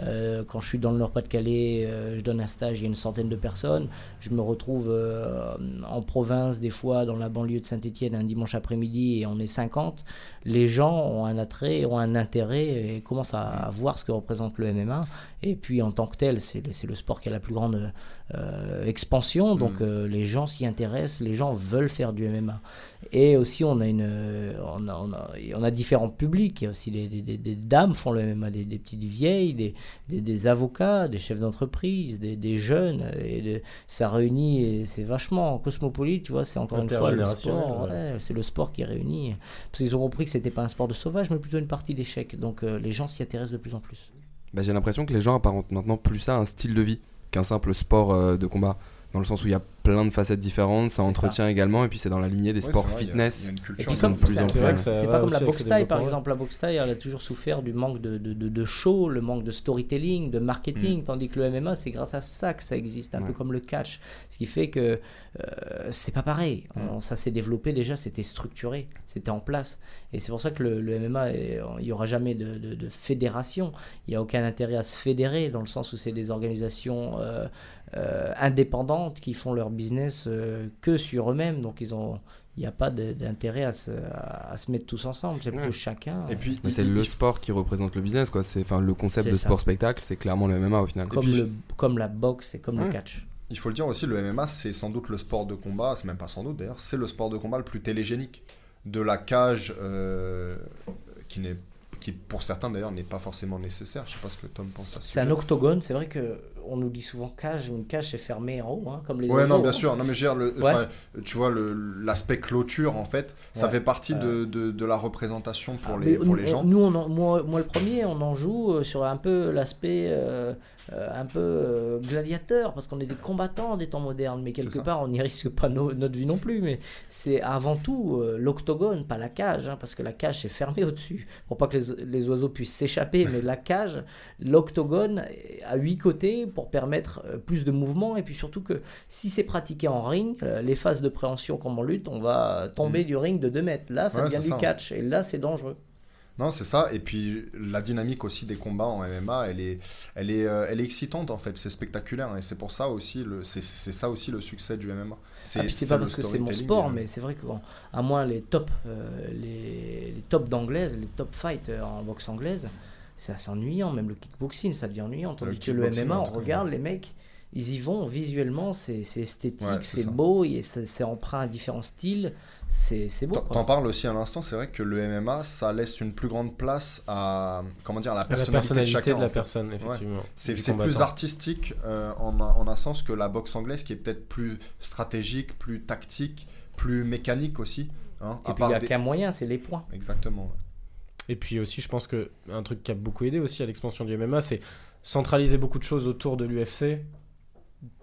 Euh, quand je suis dans le Nord-Pas-de-Calais, euh, je donne un stage, il y a une centaine de personnes. Je me retrouve euh, en province, des fois dans la banlieue de Saint-Etienne, un dimanche après-midi, et on est 50. Les gens ont un attrait, ont un intérêt et commencent à, voir ce que représente le MMA. Et puis en tant que tel, c'est le, sport qui a la plus grande expansion. Donc mm. les gens s'y intéressent, les gens veulent faire du MMA. Et aussi, on a, une, on a, on a, on a différents publics. Il y a aussi des, des, des, dames font le MMA, des, petites vieilles, des, des, avocats, des chefs d'entreprise, des, jeunes. Et ça réunit, c'est vachement cosmopolite, tu vois. C'est encore une fois le sport. c'est le sport qui réunit. Parce qu'ils ont compris que c'était pas un sport de sauvage, mais plutôt une partie d'échecs. Donc euh, les gens s'y intéressent de plus en plus. Bah, j'ai l'impression que les gens apparentent maintenant plus ça un style de vie qu'un simple sport euh, de combat. dans le sens où il y a plein de facettes différentes, ça entretient également, et puis c'est dans la lignée des sports fitness. et puis comme plus c'est pas comme la boxe taille par exemple, la boxe taille elle a toujours souffert du manque de, de, de, show, le manque de storytelling, de marketing, mm. tandis que le MMA c'est grâce à ça que ça existe, un peu comme le catch, ce qui fait que euh, c'est pas pareil, mm. ça s'est développé déjà, c'était structuré, c'était en place, et c'est pour ça que le, MMA, il n'y aura jamais de, fédération, il n'y a aucun intérêt à se fédérer dans le sens où c'est des organisations euh, euh, indépendantes qui font leur business euh, que sur eux-mêmes. Donc ils ont, il n'y a pas d'intérêt à se, à, se, mettre tous ensemble. C'est plutôt chacun. Et puis, c'est le sport qui représente le business, quoi. C'est, enfin, le concept de sport-spectacle, c'est clairement le MMA au final. Comme, le, comme la boxe et comme le catch. Il faut le dire aussi, le MMA, c'est sans doute le sport de combat, c'est même pas sans doute d'ailleurs, c'est le sport de combat le plus télégénique. De la cage euh, qui n'est qui pour certains d'ailleurs n'est pas forcément nécessaire. Je sais pas ce que Tom pense à ça. C'est un octogone, c'est vrai que on nous dit souvent cage, une cage est fermée en haut, hein, comme les Ouais, non, bien sûr. Non, mais je le, tu vois, l'aspect clôture, en fait, ça fait partie de, de, la représentation pour ah, les, pour les gens. Nous, on moi, moi, le premier, on en joue euh, sur un peu l'aspect euh, euh, un peu gladiateur, parce qu'on est des combattants des temps modernes, mais quelque part, on n'y risque pas notre vie non plus. Mais c'est avant tout l'octogone, pas la cage, hein, parce que la cage est fermée au-dessus, pour pas que les, les oiseaux puissent s'échapper, mais la cage, l'octogone, à huit côtés, pour permettre euh, plus de mouvement et puis surtout que si c'est pratiqué en ring, euh, les phases de préhension comme on lutte, on va tomber mm. du ring de 2 mètres. Là, ça devient du catch et là, c'est dangereux. Non, c'est ça. Et puis la dynamique aussi des combats en MMA, elle est, elle est, euh, elle est excitante en fait. C'est spectaculaire et c'est pour ça aussi le, c'est, ça aussi le succès du MMA. C'est, ah, c'est pas parce que c'est mon sport, mais c'est vrai qu'à moins les top, les, les top d'anglaise, les top fights en boxe anglaise, c'est assez ennuyant, même le kickboxing, ça devient ennuyant. Tandis que le MMA, on regarde les mecs, ils y vont visuellement, c'est esthétique, c'est beau, c'est empreint à différents styles, c'est beau. T'en parles aussi à l'instant, c'est vrai que le MMA, ça laisse une plus grande place à comment dire, la personnalité, la de, chacun, de la personne, effectivement. C'est plus artistique euh, en, en, un sens que la boxe anglaise, qui est peut-être plus stratégique, plus tactique, plus mécanique aussi. Hein, Et puis il n'y a qu'un moyen, c'est les points. Exactement. Et puis aussi, je pense que un truc qui a beaucoup aidé aussi à l'expansion du MMA, c'est centraliser beaucoup de choses autour de l'UFC,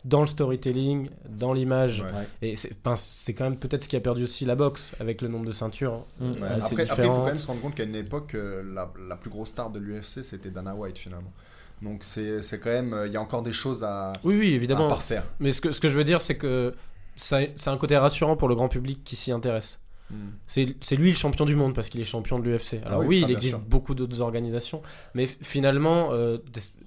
dans le storytelling, dans l'image. Et c'est quand même peut-être ce qui a perdu aussi la boxe avec le nombre de ceintures. Mm. Après, il faut quand même se rendre compte qu'à une époque, euh, la, la, plus grosse star de l'UFC, c'était Dana White finalement. Donc c'est quand même, euh, il y a encore des choses à, oui, oui, évidemment. à parfaire. Mais ce que, ce que je veux dire, c'est que c'est un côté rassurant pour le grand public qui s'y intéresse. Hmm. C'est lui le champion du monde parce qu'il est champion de l'UFC. Ah Alors oui, il existe beaucoup d'autres organisations, mais finalement, euh,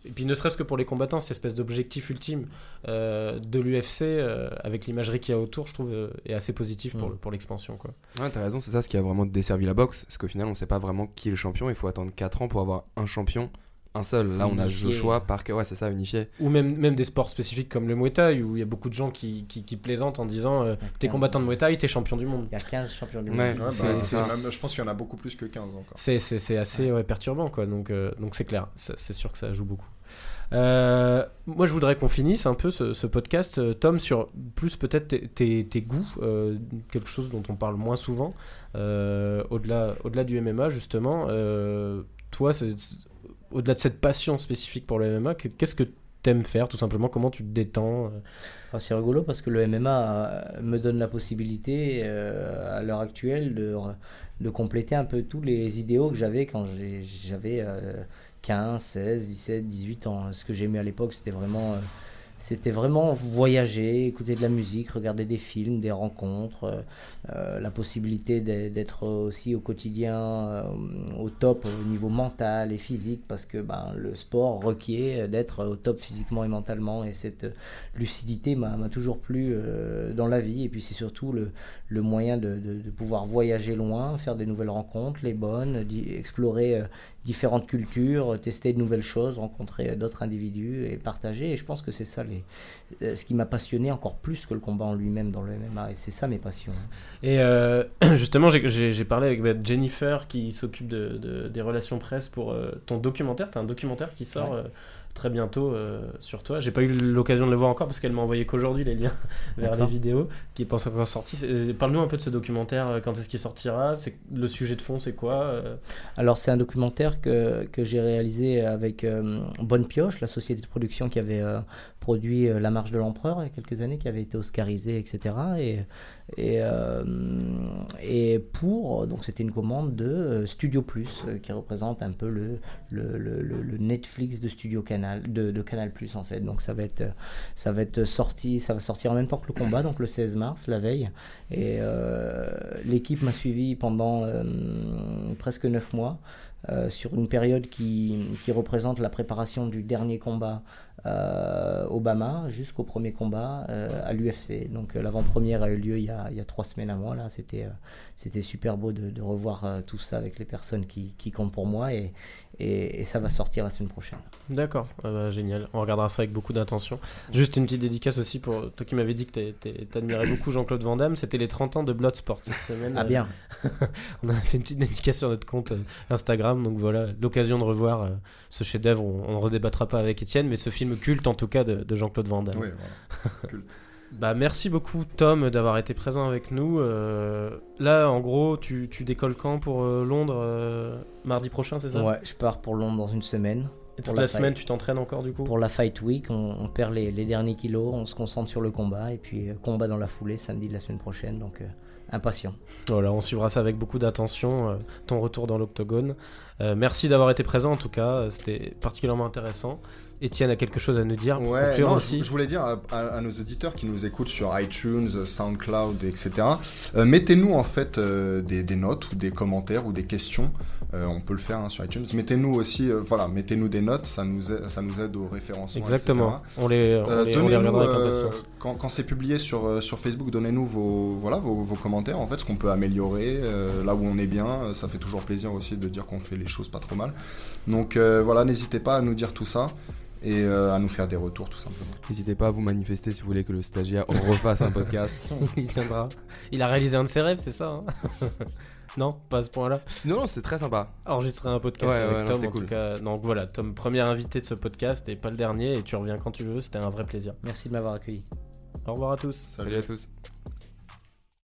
et puis ne serait-ce que pour les combattants, cette espèce d'objectif ultime euh, de l'UFC euh, avec l'imagerie qu'il y a autour, je trouve, est assez positif pour, hmm. pour l'expansion. Quoi. Ouais, t'as raison, c'est ça ce qui a vraiment desservi la boxe, parce qu'au final, on sait pas vraiment qui est le champion, il faut attendre 4 ans pour avoir un champion un seul. Là, on a le choix par ouais, c'est ça, unifié. Ou même, même des sports spécifiques comme le Muay Thai, où il y a beaucoup de gens qui, qui, plaisantent en disant euh, T'es combattant de Muay Thai, t'es champion du monde. Il y a 15 champions du monde. Ouais, bah, je pense qu'il y en a beaucoup plus que 15 encore. C'est assez perturbant, quoi. Donc euh, donc c'est clair, c'est sûr que ça joue beaucoup. Euh, moi, je voudrais qu'on finisse un peu ce, podcast, Tom, sur plus peut-être tes, tes, goûts, quelque chose dont on parle moins souvent, au-delà au -delà du MMA, justement. toi, au-delà de cette passion spécifique pour le MMA, qu'est-ce que tu aimes faire tout simplement? Comment tu te détends euh? ah, C'est rigolo parce que le MMA euh, me donne la possibilité euh, à l'heure actuelle de compléter un peu tous les idéaux que j'avais quand j'avais 15, 16, 17, 18 ans. Ce que j'aimais à l'époque, c'était vraiment c'était vraiment voyager, écouter de la musique, regarder des films, des rencontres, euh, euh, la possibilité d'être aussi au quotidien euh, au top au niveau mental et physique, parce que ben, le sport requiert d'être au top physiquement et mentalement, et cette lucidité m'a toujours plu dans la vie, et puis c'est surtout le, moyen de, de, pouvoir voyager loin, faire des nouvelles rencontres, les bonnes, explorer différentes cultures, tester de nouvelles choses, rencontrer d'autres individus et partager. Et je pense que c'est ça les, euh, ce qui m'a passionné encore plus que le combat en lui-même dans le MMA. Et c'est ça mes passions. Et euh, justement, j'ai parlé avec bah, Jennifer qui s'occupe de, des relations presse pour euh, ton documentaire. Tu as un documentaire qui sort très bientôt euh, sur toi. J'ai pas eu l'occasion de le voir encore parce qu'elle m'a envoyé qu'aujourd'hui les liens vers les vidéos qui pensent encore sorti. Parle-nous un peu de ce documentaire, euh, quand est-ce qu'il sortira C'est Le sujet de fond, c'est quoi euh? Alors, c'est un documentaire que, que j'ai réalisé avec Bonne Pioche, la société de production qui avait produit La Marche de l'Empereur il y a quelques années, qui avait été oscarisé, etc. Et, et, pour, donc c'était une commande de Studio Plus, qui représente un peu le, Netflix de Studio Canal, de, Canal Plus en fait. Donc ça va être, ça va être sorti, ça va sortir en même temps que le combat, donc le 16 mars, la veille. Et l'équipe m'a suivi pendant presque 9 mois. Euh, sur une période qui, représente la préparation du dernier combat euh, Obama jusqu'au premier combat euh, à l'UFC. Donc l'avant-première a eu lieu il y a, trois semaines avant. Là, c'était c'était super beau de, de revoir tout ça avec les personnes qui, qui comptent pour moi et, et, ça va sortir la semaine prochaine. D'accord, ah bah, génial. On regardera ça avec beaucoup d'attention. Juste une petite dédicace aussi pour toi qui m'avais dit que tu admirais beaucoup Jean-Claude Van Damme. C'était les 30 ans de Bloodsport cette semaine. Ah bien. on a fait une petite dédicace sur notre compte euh, Instagram. Donc voilà, l'occasion de revoir euh, ce chef-d'œuvre. On ne redébattra pas avec Étienne, mais ce film culte en tout cas de, de Jean-Claude Van Damme. Oui, voilà. culte. Bah, merci beaucoup Tom d'avoir été présent avec nous. Euh, là, en gros, tu, tu, décolles quand pour euh, Londres euh, Mardi prochain, c'est ça? Ouais, je pars pour Londres dans une semaine. Et toute la, semaine, tu t'entraînes encore du coup? Pour la Fight Week, on, perd les, les, derniers kilos, on se concentre sur le combat et puis combat dans la foulée samedi de la semaine prochaine. Donc impatient. Voilà, on suivra ça avec beaucoup d'attention, ton retour dans l'octogone. merci d'avoir été présent en tout cas, c'était particulièrement intéressant. Étienne a quelque chose à nous dire. Ouais, aussi. Je, voulais dire à, nos auditeurs qui nous écoutent sur iTunes, SoundCloud, etc. Euh, mettez-nous en fait euh, des, notes ou des commentaires ou des questions. Euh, on peut le faire hein, sur iTunes. Mettez-nous aussi, voilà, mettez-nous des notes, ça nous aide, ça nous aide au référencement. Exactement. On les, on les, on quand, quand c'est publié sur, sur Facebook, donnez-nous vos, voilà, vos, vos, commentaires. En fait, ce qu'on peut améliorer, là où on est bien. Ça fait toujours plaisir aussi de dire qu'on fait les choses pas trop mal. Donc voilà, n'hésitez pas à nous dire tout ça et euh, à nous faire des retours tout simplement. N'hésitez pas à vous manifester si vous voulez que le stagiaire refasse un podcast. Il tiendra. Il a réalisé un de ses rêves, c'est ça hein Non, pas à ce point-là. Non, c'est très sympa. Enregistrer un podcast avec Tom, en tout cas. Donc voilà, Tom, premier invité de ce podcast et pas le dernier. Et tu reviens quand tu veux. C'était un vrai plaisir. Merci de m'avoir accueilli. Au revoir à tous. Salut à tous.